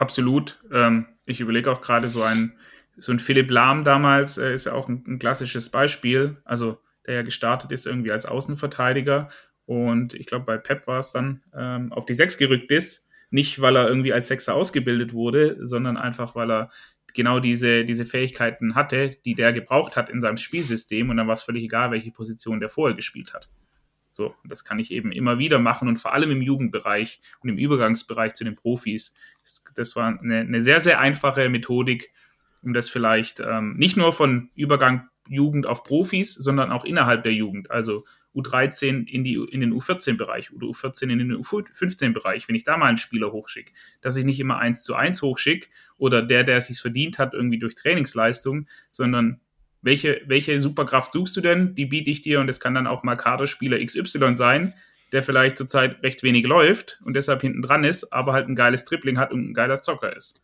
Absolut. Ähm, ich überlege auch gerade so ein, so ein Philipp Lahm damals äh, ist ja auch ein, ein klassisches Beispiel. Also der ja gestartet ist irgendwie als Außenverteidiger und ich glaube, bei Pep war es dann ähm, auf die Sechs gerückt ist. Nicht, weil er irgendwie als Sechser ausgebildet wurde, sondern einfach, weil er genau diese, diese Fähigkeiten hatte, die der gebraucht hat in seinem Spielsystem und dann war es völlig egal, welche Position der vorher gespielt hat. So, das kann ich eben immer wieder machen und vor allem im Jugendbereich und im Übergangsbereich zu den Profis. Das war eine, eine sehr, sehr einfache Methodik, um das vielleicht ähm, nicht nur von Übergang Jugend auf Profis, sondern auch innerhalb der Jugend. Also U13 in, die, in den U14-Bereich oder U14 in den U15-Bereich, wenn ich da mal einen Spieler hochschicke, dass ich nicht immer eins zu eins hochschicke oder der, der es sich verdient hat, irgendwie durch Trainingsleistung, sondern welche, welche Superkraft suchst du denn? Die biete ich dir und es kann dann auch mal Kaderspieler XY sein, der vielleicht zurzeit recht wenig läuft und deshalb hinten dran ist, aber halt ein geiles Tripling hat und ein geiler Zocker ist.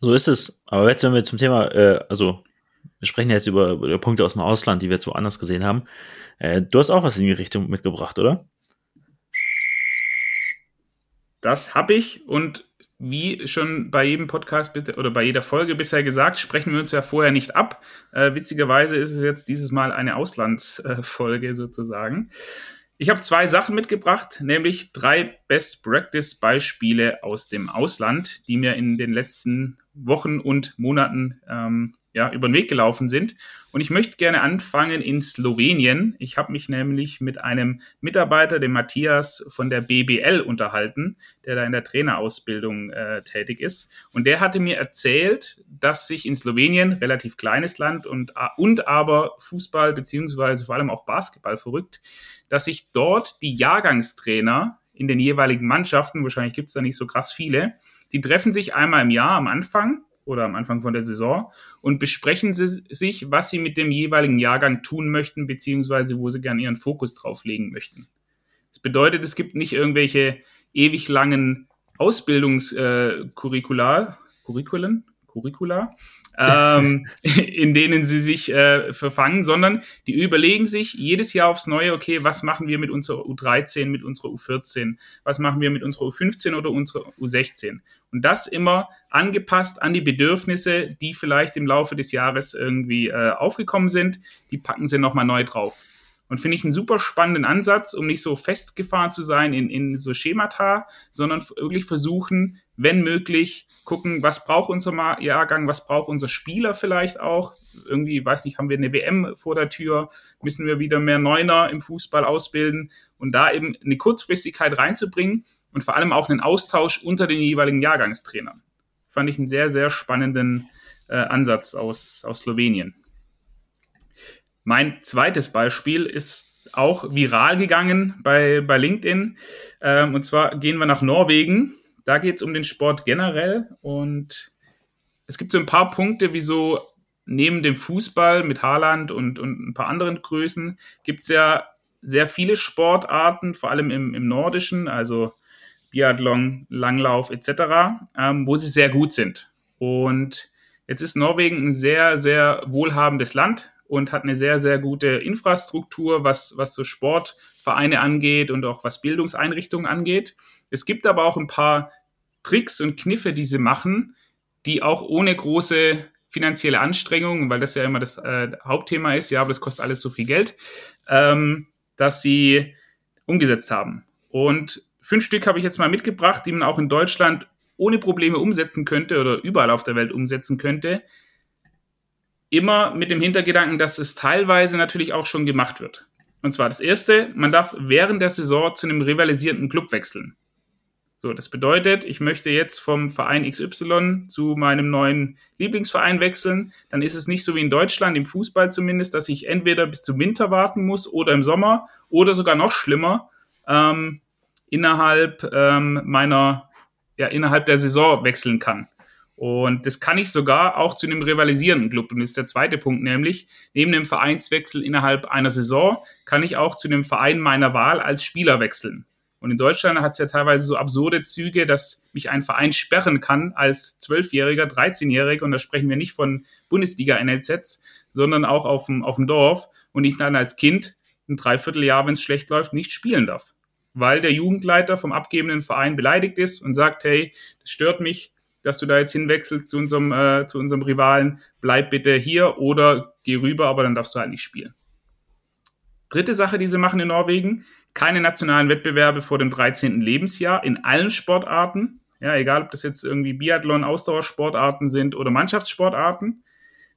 So ist es. Aber jetzt, wenn wir zum Thema, äh, also wir sprechen jetzt über, über Punkte aus dem Ausland, die wir jetzt woanders gesehen haben. Äh, du hast auch was in die Richtung mitgebracht, oder?
Das habe ich und wie schon bei jedem Podcast bitte oder bei jeder Folge bisher gesagt, sprechen wir uns ja vorher nicht ab. Äh, witzigerweise ist es jetzt dieses Mal eine Auslandsfolge sozusagen. Ich habe zwei Sachen mitgebracht, nämlich drei Best Practice Beispiele aus dem Ausland, die mir in den letzten Wochen und Monaten ähm, ja, über den Weg gelaufen sind. Und ich möchte gerne anfangen in Slowenien. Ich habe mich nämlich mit einem Mitarbeiter, dem Matthias von der BBL, unterhalten, der da in der Trainerausbildung äh, tätig ist. Und der hatte mir erzählt, dass sich in Slowenien, relativ kleines Land und, und aber Fußball beziehungsweise vor allem auch Basketball verrückt, dass sich dort die Jahrgangstrainer in den jeweiligen Mannschaften, wahrscheinlich gibt es da nicht so krass viele, die treffen sich einmal im Jahr am Anfang oder am Anfang von der Saison und besprechen sie sich, was sie mit dem jeweiligen Jahrgang tun möchten, beziehungsweise wo sie gerne ihren Fokus drauf legen möchten. Das bedeutet, es gibt nicht irgendwelche ewig langen Ausbildungskurricula, äh, Curriculen, Curricula, ähm, [LAUGHS] in denen sie sich äh, verfangen, sondern die überlegen sich jedes Jahr aufs Neue, okay, was machen wir mit unserer U13, mit unserer U14, was machen wir mit unserer U15 oder unserer U16. Und das immer angepasst an die Bedürfnisse, die vielleicht im Laufe des Jahres irgendwie äh, aufgekommen sind, die packen sie nochmal neu drauf. Und finde ich einen super spannenden Ansatz, um nicht so festgefahren zu sein in, in so Schemata, sondern wirklich versuchen, wenn möglich, gucken, was braucht unser Jahrgang, was braucht unser Spieler vielleicht auch. Irgendwie, weiß nicht, haben wir eine WM vor der Tür, müssen wir wieder mehr Neuner im Fußball ausbilden und da eben eine Kurzfristigkeit reinzubringen und vor allem auch einen Austausch unter den jeweiligen Jahrgangstrainern. Fand ich einen sehr, sehr spannenden äh, Ansatz aus, aus Slowenien. Mein zweites Beispiel ist auch viral gegangen bei, bei LinkedIn. Ähm, und zwar gehen wir nach Norwegen. Da geht es um den Sport generell. Und es gibt so ein paar Punkte, wieso neben dem Fußball mit Haaland und, und ein paar anderen Größen gibt es ja sehr viele Sportarten, vor allem im, im Nordischen, also Biathlon, Langlauf etc., ähm, wo sie sehr gut sind. Und jetzt ist Norwegen ein sehr, sehr wohlhabendes Land und hat eine sehr, sehr gute Infrastruktur, was, was so Sportvereine angeht und auch was Bildungseinrichtungen angeht. Es gibt aber auch ein paar Tricks und Kniffe, die sie machen, die auch ohne große finanzielle Anstrengungen, weil das ja immer das äh, Hauptthema ist, ja, aber das kostet alles so viel Geld, ähm, dass sie umgesetzt haben. Und fünf Stück habe ich jetzt mal mitgebracht, die man auch in Deutschland ohne Probleme umsetzen könnte oder überall auf der Welt umsetzen könnte, immer mit dem Hintergedanken, dass es teilweise natürlich auch schon gemacht wird. Und zwar das erste, man darf während der Saison zu einem rivalisierenden Club wechseln. So, das bedeutet, ich möchte jetzt vom Verein XY zu meinem neuen Lieblingsverein wechseln. Dann ist es nicht so wie in Deutschland, im Fußball zumindest, dass ich entweder bis zum Winter warten muss oder im Sommer oder sogar noch schlimmer, ähm, innerhalb ähm, meiner, ja, innerhalb der Saison wechseln kann. Und das kann ich sogar auch zu einem rivalisierenden Club. Und das ist der zweite Punkt, nämlich neben dem Vereinswechsel innerhalb einer Saison kann ich auch zu einem Verein meiner Wahl als Spieler wechseln. Und in Deutschland hat es ja teilweise so absurde Züge, dass mich ein Verein sperren kann als Zwölfjähriger, 13-Jähriger. Und da sprechen wir nicht von Bundesliga-NLZs, sondern auch auf dem, auf dem Dorf. Und ich dann als Kind ein Dreivierteljahr, wenn es schlecht läuft, nicht spielen darf. Weil der Jugendleiter vom abgebenden Verein beleidigt ist und sagt, hey, das stört mich, dass du da jetzt hinwechselst zu unserem, äh, zu unserem Rivalen, bleib bitte hier oder geh rüber, aber dann darfst du halt nicht spielen. Dritte Sache, die sie machen in Norwegen, keine nationalen Wettbewerbe vor dem 13. Lebensjahr in allen Sportarten. ja, egal ob das jetzt irgendwie Biathlon, Ausdauersportarten sind oder Mannschaftssportarten.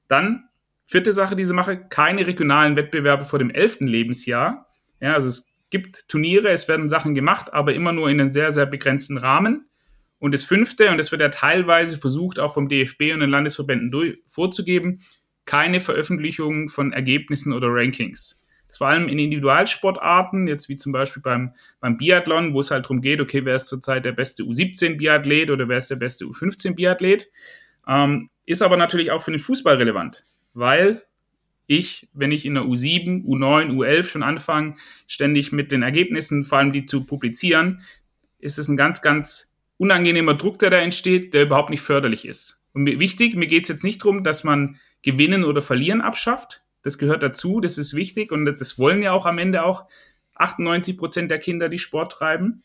Dann, vierte Sache, diese mache, keine regionalen Wettbewerbe vor dem elften Lebensjahr. Ja, also es gibt Turniere, es werden Sachen gemacht, aber immer nur in einem sehr, sehr begrenzten Rahmen. Und das fünfte, und das wird ja teilweise versucht, auch vom DFB und den Landesverbänden durch, vorzugeben, keine Veröffentlichung von Ergebnissen oder Rankings. Das vor allem in Individualsportarten, jetzt wie zum Beispiel beim, beim Biathlon, wo es halt darum geht, okay, wer ist zurzeit der beste U17-Biathlet oder wer ist der beste U15-Biathlet. Ähm, ist aber natürlich auch für den Fußball relevant, weil ich, wenn ich in der U7, U9, U11 schon anfange, ständig mit den Ergebnissen, vor allem die zu publizieren, ist es ein ganz, ganz unangenehmer Druck, der da entsteht, der überhaupt nicht förderlich ist. Und mir, wichtig, mir geht es jetzt nicht darum, dass man Gewinnen oder Verlieren abschafft. Das gehört dazu, das ist wichtig und das wollen ja auch am Ende auch 98 Prozent der Kinder, die Sport treiben.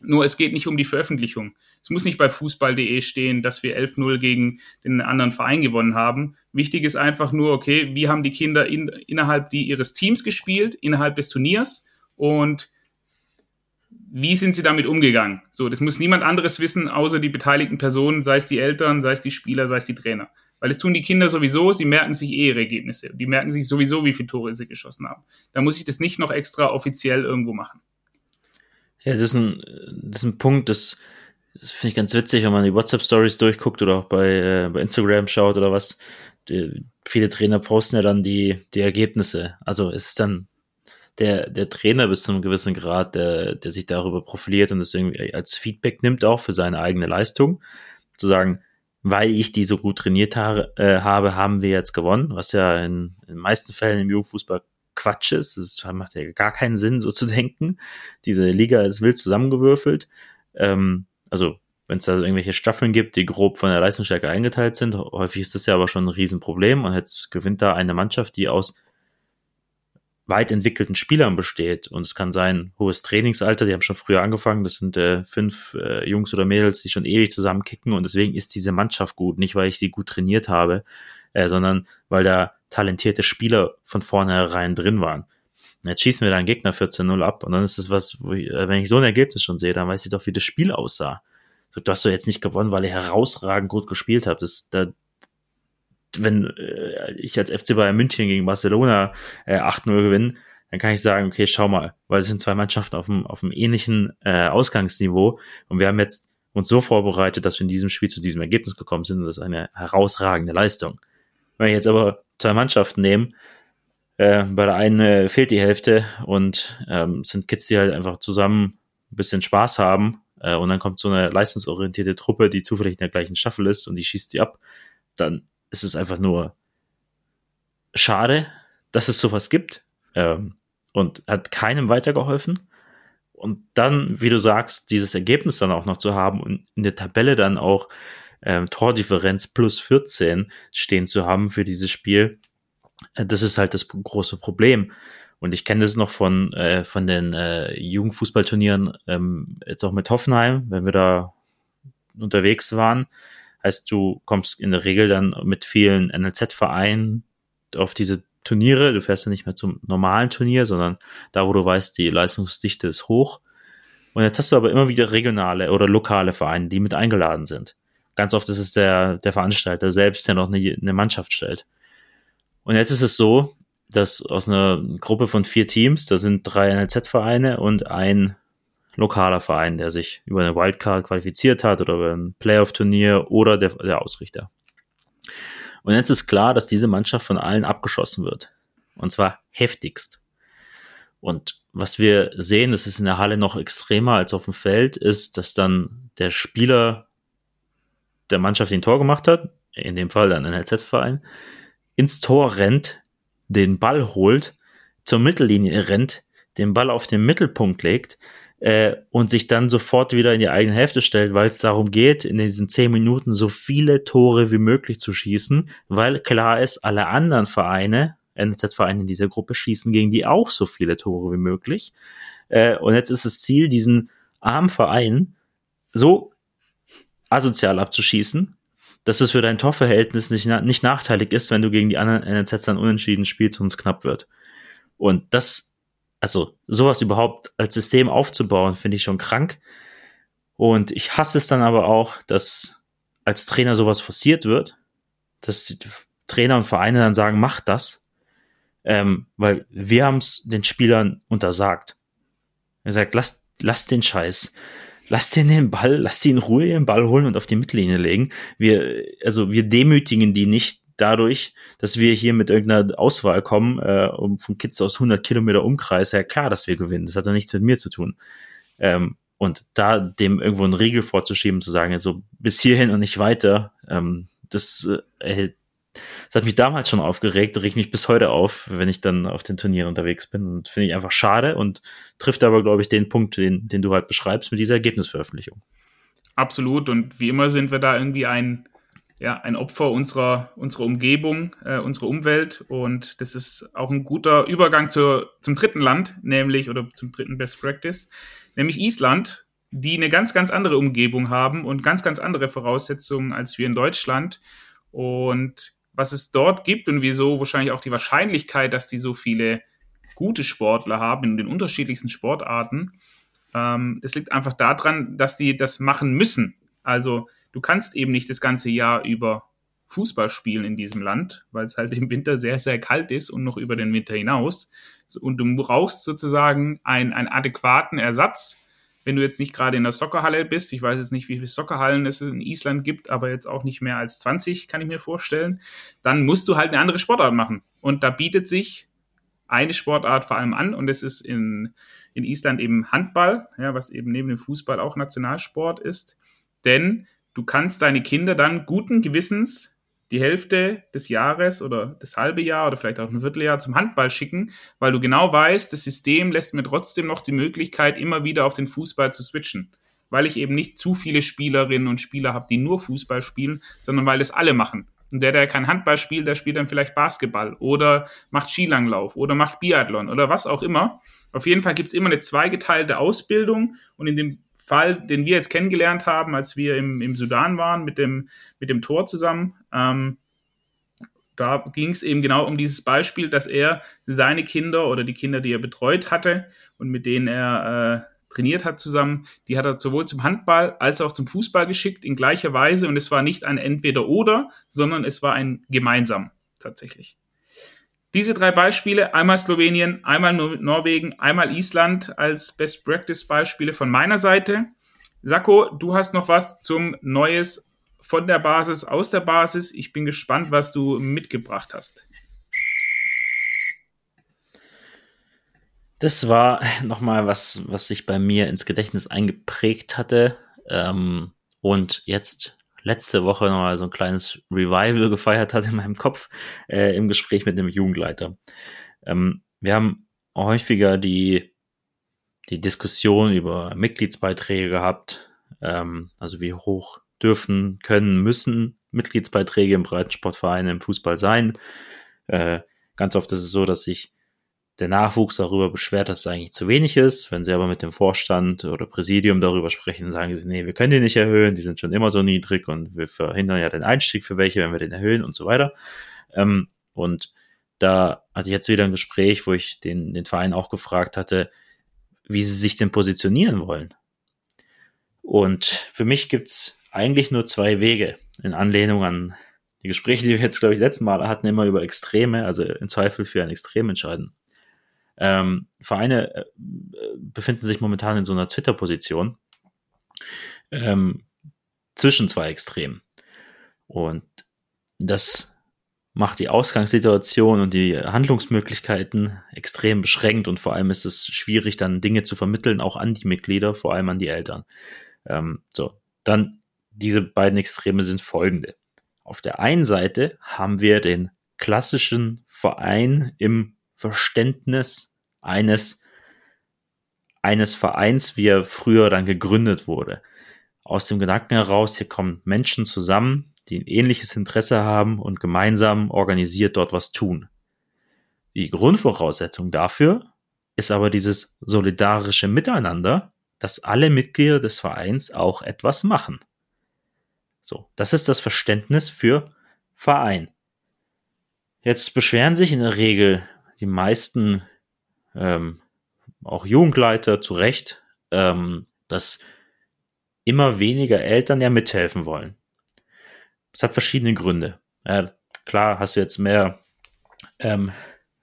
Nur es geht nicht um die Veröffentlichung. Es muss nicht bei fußball.de stehen, dass wir 11-0 gegen den anderen Verein gewonnen haben. Wichtig ist einfach nur, okay, wie haben die Kinder in, innerhalb die, ihres Teams gespielt, innerhalb des Turniers und wie sind sie damit umgegangen? So, das muss niemand anderes wissen, außer die beteiligten Personen, sei es die Eltern, sei es die Spieler, sei es die Trainer. Weil das tun die Kinder sowieso, sie merken sich eh ihre Ergebnisse. Die merken sich sowieso, wie viele Tore sie geschossen haben. Da muss ich das nicht noch extra offiziell irgendwo machen.
Ja, das ist ein, das ist ein Punkt, das, das finde ich ganz witzig, wenn man die WhatsApp-Stories durchguckt oder auch bei, äh, bei Instagram schaut oder was. Die, viele Trainer posten ja dann die, die Ergebnisse. Also es ist dann der, der Trainer bis zu einem gewissen Grad, der, der sich darüber profiliert und das irgendwie als Feedback nimmt, auch für seine eigene Leistung. Zu sagen, weil ich die so gut trainiert ha äh, habe, haben wir jetzt gewonnen, was ja in, in den meisten Fällen im Jugendfußball Quatsch ist. Das macht ja gar keinen Sinn, so zu [LAUGHS] denken. Diese Liga ist wild zusammengewürfelt. Ähm, also, wenn es da irgendwelche Staffeln gibt, die grob von der Leistungsstärke eingeteilt sind, häufig ist das ja aber schon ein Riesenproblem und jetzt gewinnt da eine Mannschaft, die aus weit entwickelten Spielern besteht. Und es kann sein, hohes Trainingsalter, die haben schon früher angefangen, das sind äh, fünf äh, Jungs oder Mädels, die schon ewig zusammen kicken und deswegen ist diese Mannschaft gut, nicht weil ich sie gut trainiert habe, äh, sondern weil da talentierte Spieler von vornherein drin waren. Jetzt schießen wir da einen Gegner 14-0 ab und dann ist es was, ich, äh, wenn ich so ein Ergebnis schon sehe, dann weiß ich doch, wie das Spiel aussah. So, du hast doch jetzt nicht gewonnen, weil ihr herausragend gut gespielt habt. Das, da, wenn äh, ich als FC Bayern München gegen Barcelona äh, 8-0 gewinne, dann kann ich sagen, okay, schau mal, weil es sind zwei Mannschaften auf dem, auf dem ähnlichen äh, Ausgangsniveau und wir haben jetzt uns so vorbereitet, dass wir in diesem Spiel zu diesem Ergebnis gekommen sind und das ist eine herausragende Leistung. Wenn wir jetzt aber zwei Mannschaften nehmen, äh, bei der einen äh, fehlt die Hälfte und ähm, sind Kids, die halt einfach zusammen ein bisschen Spaß haben äh, und dann kommt so eine leistungsorientierte Truppe, die zufällig in der gleichen Staffel ist und die schießt die ab, dann ist es einfach nur schade, dass es sowas gibt ähm, und hat keinem weitergeholfen. Und dann, wie du sagst, dieses Ergebnis dann auch noch zu haben und in der Tabelle dann auch ähm, Tordifferenz plus 14 stehen zu haben für dieses Spiel, äh, das ist halt das große Problem. Und ich kenne das noch von, äh, von den äh, Jugendfußballturnieren, ähm, jetzt auch mit Hoffenheim, wenn wir da unterwegs waren. Heißt, du kommst in der Regel dann mit vielen NLZ-Vereinen auf diese Turniere. Du fährst ja nicht mehr zum normalen Turnier, sondern da, wo du weißt, die Leistungsdichte ist hoch. Und jetzt hast du aber immer wieder regionale oder lokale Vereine, die mit eingeladen sind. Ganz oft ist es der, der Veranstalter selbst, der noch eine, eine Mannschaft stellt. Und jetzt ist es so, dass aus einer Gruppe von vier Teams, da sind drei NLZ-Vereine und ein lokaler Verein, der sich über eine Wildcard qualifiziert hat oder über ein Playoff-Turnier oder der, der Ausrichter. Und jetzt ist klar, dass diese Mannschaft von allen abgeschossen wird. Und zwar heftigst. Und was wir sehen, das ist in der Halle noch extremer als auf dem Feld, ist, dass dann der Spieler der Mannschaft, die ein Tor gemacht hat, in dem Fall dann ein LZ-Verein, ins Tor rennt, den Ball holt, zur Mittellinie rennt, den Ball auf den Mittelpunkt legt, äh, und sich dann sofort wieder in die eigene Hälfte stellt, weil es darum geht, in diesen zehn Minuten so viele Tore wie möglich zu schießen, weil klar ist, alle anderen Vereine, NZ-Vereine in dieser Gruppe schießen gegen die auch so viele Tore wie möglich. Äh, und jetzt ist das Ziel, diesen armen Verein so asozial abzuschießen, dass es für dein Torverhältnis nicht, nicht nachteilig ist, wenn du gegen die anderen NLZs dann unentschieden spielst und es knapp wird. Und das also sowas überhaupt als System aufzubauen, finde ich schon krank. Und ich hasse es dann aber auch, dass als Trainer sowas forciert wird, dass Trainer und Vereine dann sagen, mach das, ähm, weil wir haben es den Spielern untersagt. Er sagt, lass, lass den Scheiß. Lass den den Ball, lass die in Ruhe den Ball holen und auf die Mittellinie legen. Wir, also wir demütigen die nicht dadurch, dass wir hier mit irgendeiner Auswahl kommen, äh, um von Kids aus 100 Kilometer Umkreis. Ja klar, dass wir gewinnen. Das hat doch nichts mit mir zu tun. Ähm, und da dem irgendwo einen Riegel vorzuschieben, zu sagen, so bis hierhin und nicht weiter, ähm, das, äh, das hat mich damals schon aufgeregt, regt mich bis heute auf, wenn ich dann auf den Turnieren unterwegs bin. Und finde ich einfach schade und trifft aber, glaube ich, den Punkt, den, den du halt beschreibst mit dieser Ergebnisveröffentlichung.
Absolut. Und wie immer sind wir da irgendwie ein, ja, ein Opfer unserer, unserer Umgebung, äh, unserer Umwelt. Und das ist auch ein guter Übergang zur, zum dritten Land, nämlich, oder zum dritten Best Practice, nämlich Island, die eine ganz, ganz andere Umgebung haben und ganz, ganz andere Voraussetzungen als wir in Deutschland. Und was es dort gibt und wieso wahrscheinlich auch die Wahrscheinlichkeit, dass die so viele gute Sportler haben in den unterschiedlichsten Sportarten, ähm, das liegt einfach daran, dass die das machen müssen. Also du kannst eben nicht das ganze Jahr über Fußball spielen in diesem Land, weil es halt im Winter sehr, sehr kalt ist und noch über den Winter hinaus. Und du brauchst sozusagen einen, einen adäquaten Ersatz, wenn du jetzt nicht gerade in der Soccerhalle bist. Ich weiß jetzt nicht, wie viele Soccerhallen es in Island gibt, aber jetzt auch nicht mehr als 20, kann ich mir vorstellen. Dann musst du halt eine andere Sportart machen. Und da bietet sich eine Sportart vor allem an und das ist in, in Island eben Handball, ja, was eben neben dem Fußball auch Nationalsport ist. Denn du kannst deine Kinder dann guten Gewissens die Hälfte des Jahres oder das halbe Jahr oder vielleicht auch ein Vierteljahr zum Handball schicken, weil du genau weißt, das System lässt mir trotzdem noch die Möglichkeit, immer wieder auf den Fußball zu switchen. Weil ich eben nicht zu viele Spielerinnen und Spieler habe, die nur Fußball spielen, sondern weil das alle machen. Und der, der kein Handball spielt, der spielt dann vielleicht Basketball oder macht Skilanglauf oder macht Biathlon oder was auch immer. Auf jeden Fall gibt es immer eine zweigeteilte Ausbildung und in dem Fall, den wir jetzt kennengelernt haben, als wir im, im Sudan waren mit dem, mit dem Tor zusammen, ähm, da ging es eben genau um dieses Beispiel, dass er seine Kinder oder die Kinder, die er betreut hatte und mit denen er äh, trainiert hat zusammen, die hat er sowohl zum Handball als auch zum Fußball geschickt in gleicher Weise und es war nicht ein Entweder-Oder, sondern es war ein gemeinsam tatsächlich. Diese drei Beispiele, einmal Slowenien, einmal Norwegen, einmal Island als Best Practice Beispiele von meiner Seite. Sako, du hast noch was zum Neues von der Basis, aus der Basis. Ich bin gespannt, was du mitgebracht hast.
Das war nochmal was, was sich bei mir ins Gedächtnis eingeprägt hatte ähm, und jetzt letzte Woche nochmal so ein kleines Revival gefeiert hat in meinem Kopf äh, im Gespräch mit dem Jugendleiter. Ähm, wir haben häufiger die, die Diskussion über Mitgliedsbeiträge gehabt, ähm, also wie hoch dürfen, können, müssen Mitgliedsbeiträge im Breitensportverein im Fußball sein. Äh, ganz oft ist es so, dass sich der Nachwuchs darüber beschwert, dass es eigentlich zu wenig ist. Wenn sie aber mit dem Vorstand oder Präsidium darüber sprechen, sagen sie, nee, wir können die nicht erhöhen, die sind schon immer so niedrig und wir verhindern ja den Einstieg für welche, wenn wir den erhöhen und so weiter. Ähm, und da hatte ich jetzt wieder ein Gespräch, wo ich den, den Verein auch gefragt hatte, wie sie sich denn positionieren wollen. Und für mich gibt's eigentlich nur zwei Wege in Anlehnung an die Gespräche, die wir jetzt, glaube ich, letzten Mal hatten, immer über Extreme, also im Zweifel für ein Extrem entscheiden. Ähm, Vereine äh, befinden sich momentan in so einer Twitter-Position ähm, zwischen zwei Extremen. Und das macht die Ausgangssituation und die Handlungsmöglichkeiten extrem beschränkt und vor allem ist es schwierig, dann Dinge zu vermitteln, auch an die Mitglieder, vor allem an die Eltern. Ähm, so, dann diese beiden Extreme sind folgende. Auf der einen Seite haben wir den klassischen Verein im Verständnis eines, eines Vereins, wie er früher dann gegründet wurde. Aus dem Gedanken heraus, hier kommen Menschen zusammen, die ein ähnliches Interesse haben und gemeinsam organisiert dort was tun. Die Grundvoraussetzung dafür ist aber dieses solidarische Miteinander, dass alle Mitglieder des Vereins auch etwas machen. So, das ist das Verständnis für Verein. Jetzt beschweren sich in der Regel die meisten, ähm, auch Jugendleiter zu Recht, ähm, dass immer weniger Eltern ja mithelfen wollen. Das hat verschiedene Gründe. Ja, klar hast du jetzt mehr ähm,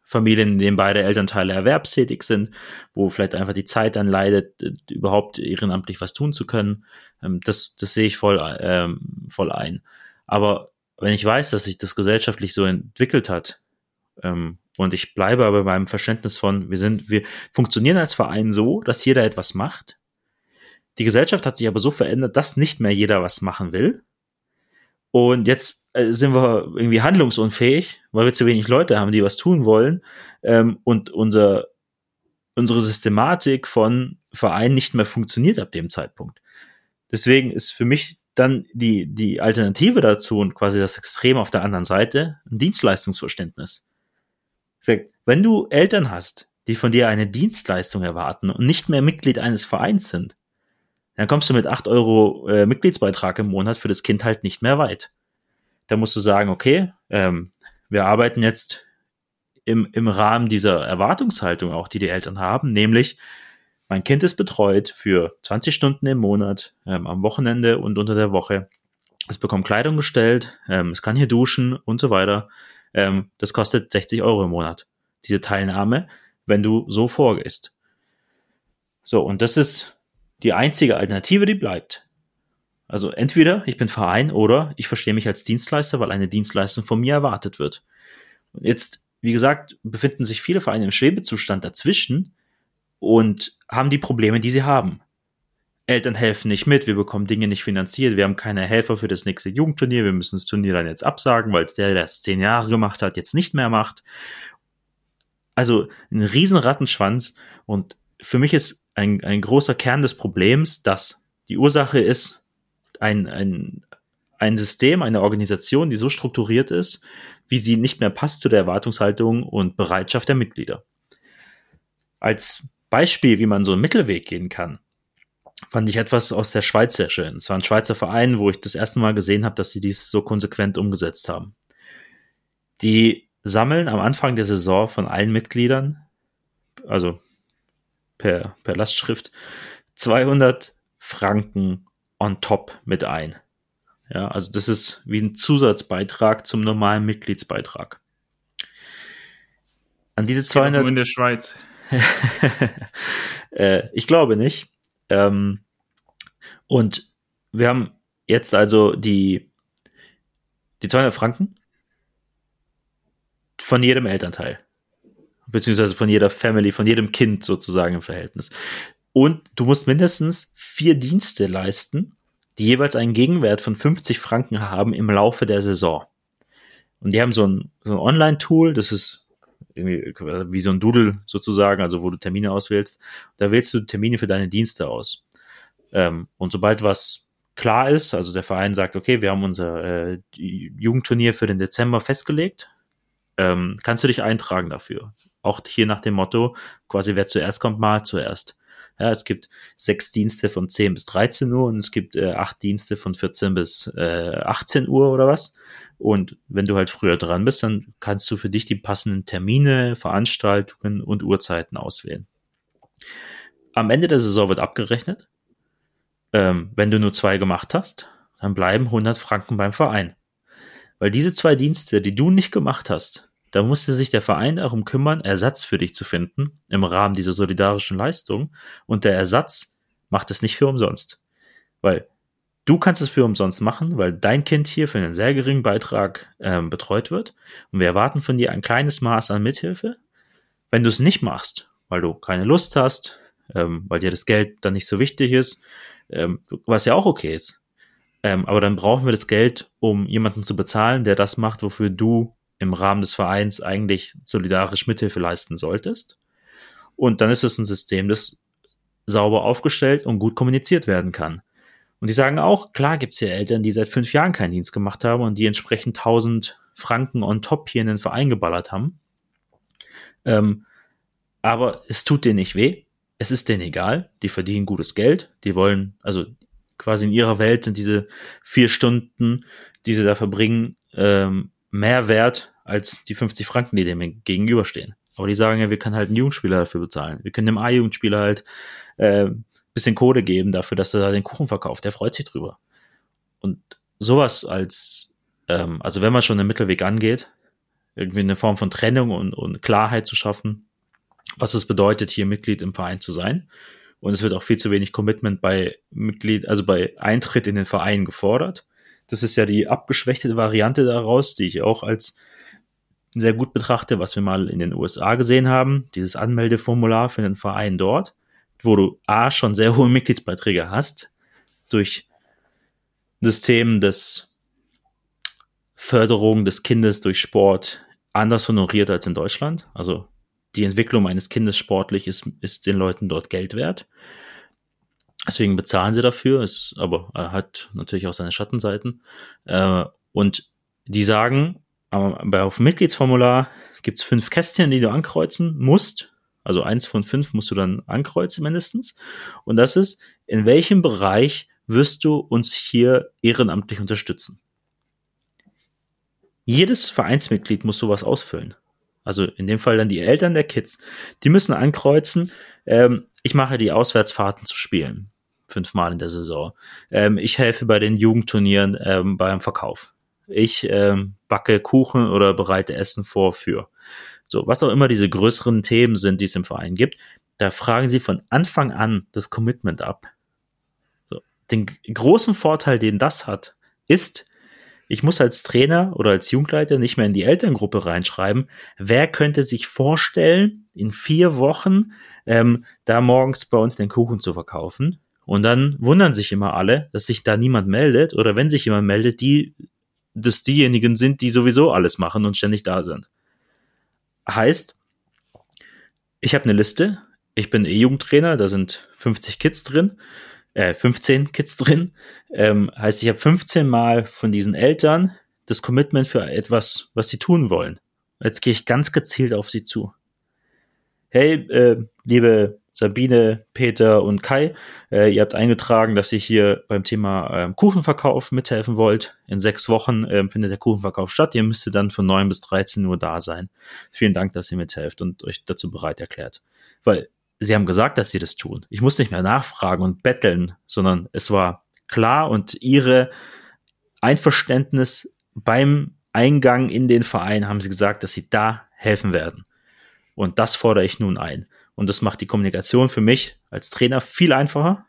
Familien, in denen beide Elternteile erwerbstätig sind, wo vielleicht einfach die Zeit dann leidet, überhaupt ehrenamtlich was tun zu können. Ähm, das, das sehe ich voll, ähm, voll ein. Aber wenn ich weiß, dass sich das gesellschaftlich so entwickelt hat, ähm, und ich bleibe aber beim Verständnis von, wir sind, wir funktionieren als Verein so, dass jeder etwas macht. Die Gesellschaft hat sich aber so verändert, dass nicht mehr jeder was machen will. Und jetzt äh, sind wir irgendwie handlungsunfähig, weil wir zu wenig Leute haben, die was tun wollen. Ähm, und unser, unsere Systematik von Vereinen nicht mehr funktioniert ab dem Zeitpunkt. Deswegen ist für mich dann die, die Alternative dazu und quasi das Extrem auf der anderen Seite ein Dienstleistungsverständnis. Wenn du Eltern hast, die von dir eine Dienstleistung erwarten und nicht mehr Mitglied eines Vereins sind, dann kommst du mit acht Euro äh, Mitgliedsbeitrag im Monat für das Kind halt nicht mehr weit. Da musst du sagen, okay, ähm, wir arbeiten jetzt im, im Rahmen dieser Erwartungshaltung auch, die die Eltern haben, nämlich mein Kind ist betreut für 20 Stunden im Monat, ähm, am Wochenende und unter der Woche. Es bekommt Kleidung gestellt, ähm, es kann hier duschen und so weiter. Ähm, das kostet 60 Euro im Monat, diese Teilnahme, wenn du so vorgehst. So, und das ist die einzige Alternative, die bleibt. Also entweder ich bin Verein oder ich verstehe mich als Dienstleister, weil eine Dienstleistung von mir erwartet wird. Und jetzt, wie gesagt, befinden sich viele Vereine im Schwebezustand dazwischen, und haben die Probleme, die sie haben. Eltern helfen nicht mit, wir bekommen Dinge nicht finanziert, wir haben keine Helfer für das nächste Jugendturnier, wir müssen das Turnier dann jetzt absagen, weil der, der es zehn Jahre gemacht hat, jetzt nicht mehr macht. Also ein riesen Rattenschwanz und für mich ist ein, ein großer Kern des Problems, dass die Ursache ist ein, ein, ein System, eine Organisation, die so strukturiert ist, wie sie nicht mehr passt zu der Erwartungshaltung und Bereitschaft der Mitglieder. Als Beispiel, wie man so einen Mittelweg gehen kann, fand ich etwas aus der Schweiz sehr schön. Es war ein Schweizer Verein, wo ich das erste Mal gesehen habe, dass sie dies so konsequent umgesetzt haben. Die sammeln am Anfang der Saison von allen Mitgliedern, also per, per Lastschrift, 200 Franken on top mit ein. Ja, also das ist wie ein Zusatzbeitrag zum normalen Mitgliedsbeitrag. An diese 200
in der Schweiz. [LAUGHS]
äh, ich glaube nicht. Ähm, und wir haben jetzt also die, die 200 Franken von jedem Elternteil. Beziehungsweise von jeder Family, von jedem Kind sozusagen im Verhältnis. Und du musst mindestens vier Dienste leisten, die jeweils einen Gegenwert von 50 Franken haben im Laufe der Saison. Und die haben so ein, so ein Online-Tool, das ist irgendwie wie so ein Doodle sozusagen, also wo du Termine auswählst. Da wählst du Termine für deine Dienste aus. Ähm, und sobald was klar ist, also der Verein sagt, okay, wir haben unser äh, Jugendturnier für den Dezember festgelegt, ähm, kannst du dich eintragen dafür. Auch hier nach dem Motto, quasi wer zuerst kommt, mal zuerst. Ja, es gibt sechs Dienste von 10 bis 13 Uhr und es gibt äh, acht Dienste von 14 bis äh, 18 Uhr oder was. Und wenn du halt früher dran bist, dann kannst du für dich die passenden Termine, Veranstaltungen und Uhrzeiten auswählen. Am Ende der Saison wird abgerechnet. Ähm, wenn du nur zwei gemacht hast, dann bleiben 100 Franken beim Verein. Weil diese zwei Dienste, die du nicht gemacht hast, da musste sich der Verein darum kümmern, Ersatz für dich zu finden im Rahmen dieser solidarischen Leistung. Und der Ersatz macht es nicht für umsonst. Weil du kannst es für umsonst machen, weil dein Kind hier für einen sehr geringen Beitrag ähm, betreut wird. Und wir erwarten von dir ein kleines Maß an Mithilfe. Wenn du es nicht machst, weil du keine Lust hast, ähm, weil dir das Geld dann nicht so wichtig ist, ähm, was ja auch okay ist. Ähm, aber dann brauchen wir das Geld, um jemanden zu bezahlen, der das macht, wofür du im Rahmen des Vereins eigentlich solidarisch Mithilfe leisten solltest. Und dann ist es ein System, das sauber aufgestellt und gut kommuniziert werden kann. Und die sagen auch, klar gibt's hier Eltern, die seit fünf Jahren keinen Dienst gemacht haben und die entsprechend 1000 Franken on top hier in den Verein geballert haben. Ähm, aber es tut denen nicht weh. Es ist denen egal. Die verdienen gutes Geld. Die wollen, also quasi in ihrer Welt sind diese vier Stunden, die sie da verbringen, ähm, mehr wert als die 50 Franken, die dem gegenüberstehen. Aber die sagen ja, wir können halt einen Jugendspieler dafür bezahlen. Wir können dem A-Jugendspieler halt äh, bisschen Kohle geben dafür, dass er den Kuchen verkauft. Der freut sich drüber. Und sowas als, ähm, also wenn man schon den Mittelweg angeht, irgendwie eine Form von Trennung und, und Klarheit zu schaffen, was es bedeutet, hier Mitglied im Verein zu sein. Und es wird auch viel zu wenig Commitment bei Mitglied, also bei Eintritt in den Verein gefordert. Das ist ja die abgeschwächte Variante daraus, die ich auch als sehr gut betrachte, was wir mal in den USA gesehen haben, dieses Anmeldeformular für den Verein dort, wo du A schon sehr hohe Mitgliedsbeiträge hast, durch System des Förderung des Kindes durch Sport anders honoriert als in Deutschland. Also die Entwicklung eines Kindes sportlich ist, ist den Leuten dort Geld wert. Deswegen bezahlen sie dafür, ist, aber er hat natürlich auch seine Schattenseiten. Äh, und die sagen, aber auf dem Mitgliedsformular gibt es fünf Kästchen, die du ankreuzen musst. Also eins von fünf musst du dann ankreuzen mindestens. Und das ist, in welchem Bereich wirst du uns hier ehrenamtlich unterstützen? Jedes Vereinsmitglied muss sowas ausfüllen. Also in dem Fall dann die Eltern der Kids. Die müssen ankreuzen, ähm, ich mache die Auswärtsfahrten zu spielen. Fünfmal in der Saison. Ähm, ich helfe bei den Jugendturnieren ähm, beim Verkauf ich ähm, backe Kuchen oder bereite Essen vor für. So, was auch immer diese größeren Themen sind, die es im Verein gibt, da fragen sie von Anfang an das Commitment ab. So, den großen Vorteil, den das hat, ist, ich muss als Trainer oder als Jugendleiter nicht mehr in die Elterngruppe reinschreiben, wer könnte sich vorstellen, in vier Wochen ähm, da morgens bei uns den Kuchen zu verkaufen. Und dann wundern sich immer alle, dass sich da niemand meldet oder wenn sich jemand meldet, die das diejenigen sind, die sowieso alles machen und ständig da sind. Heißt, ich habe eine Liste, ich bin E-Jugendtrainer, da sind 50 Kids drin, äh, 15 Kids drin. Ähm, heißt, ich habe 15 Mal von diesen Eltern das Commitment für etwas, was sie tun wollen. Jetzt gehe ich ganz gezielt auf sie zu. Hey, äh, liebe Sabine, Peter und Kai. Äh, ihr habt eingetragen, dass ihr hier beim Thema ähm, Kuchenverkauf mithelfen wollt. In sechs Wochen ähm, findet der Kuchenverkauf statt. Ihr müsst dann von 9 bis 13 Uhr da sein. Vielen Dank, dass ihr mithelft und euch dazu bereit erklärt. Weil sie haben gesagt, dass sie das tun. Ich muss nicht mehr nachfragen und betteln, sondern es war klar und ihre Einverständnis beim Eingang in den Verein haben sie gesagt, dass sie da helfen werden. Und das fordere ich nun ein. Und das macht die Kommunikation für mich als Trainer viel einfacher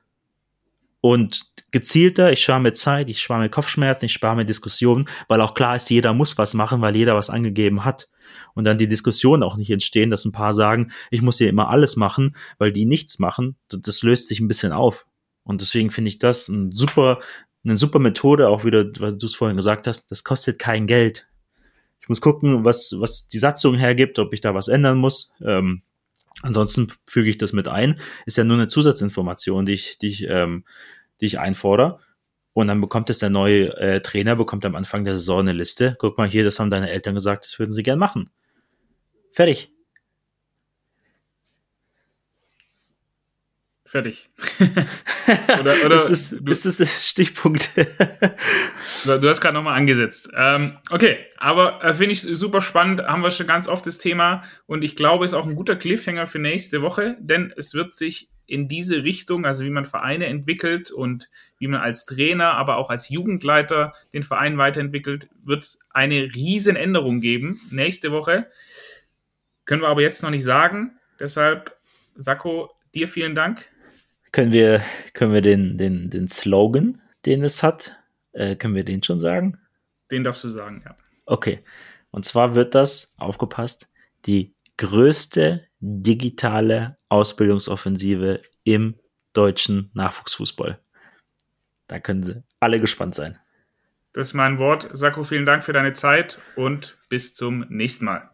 und gezielter. Ich spare mir Zeit, ich spare mir Kopfschmerzen, ich spare mir Diskussionen, weil auch klar ist, jeder muss was machen, weil jeder was angegeben hat. Und dann die Diskussionen auch nicht entstehen, dass ein paar sagen, ich muss hier immer alles machen, weil die nichts machen. Das löst sich ein bisschen auf. Und deswegen finde ich das ein super, eine super Methode, auch wieder, weil du es vorhin gesagt hast, das kostet kein Geld. Ich muss gucken, was, was die Satzung hergibt, ob ich da was ändern muss. Ähm, Ansonsten füge ich das mit ein. Ist ja nur eine Zusatzinformation, die ich, die ich, ähm, die ich einfordere. Und dann bekommt es der neue äh, Trainer, bekommt am Anfang der Saison eine Liste. Guck mal hier, das haben deine Eltern gesagt, das würden sie gern machen. Fertig.
Fertig. [LAUGHS]
oder, oder ist, das, du, ist das der Stichpunkt? [LAUGHS]
du hast gerade nochmal angesetzt. Ähm, okay, aber äh, finde ich super spannend, haben wir schon ganz oft das Thema und ich glaube, es ist auch ein guter Cliffhanger für nächste Woche, denn es wird sich in diese Richtung, also wie man Vereine entwickelt und wie man als Trainer, aber auch als Jugendleiter den Verein weiterentwickelt, wird eine riesen Änderung geben nächste Woche. Können wir aber jetzt noch nicht sagen. Deshalb, Sakko, dir vielen Dank.
Können wir, können wir den, den, den Slogan, den es hat, äh, können wir den schon sagen?
Den darfst du sagen, ja.
Okay. Und zwar wird das, aufgepasst, die größte digitale Ausbildungsoffensive im deutschen Nachwuchsfußball. Da können Sie alle gespannt sein.
Das ist mein Wort. Sakko, vielen Dank für deine Zeit und bis zum nächsten Mal.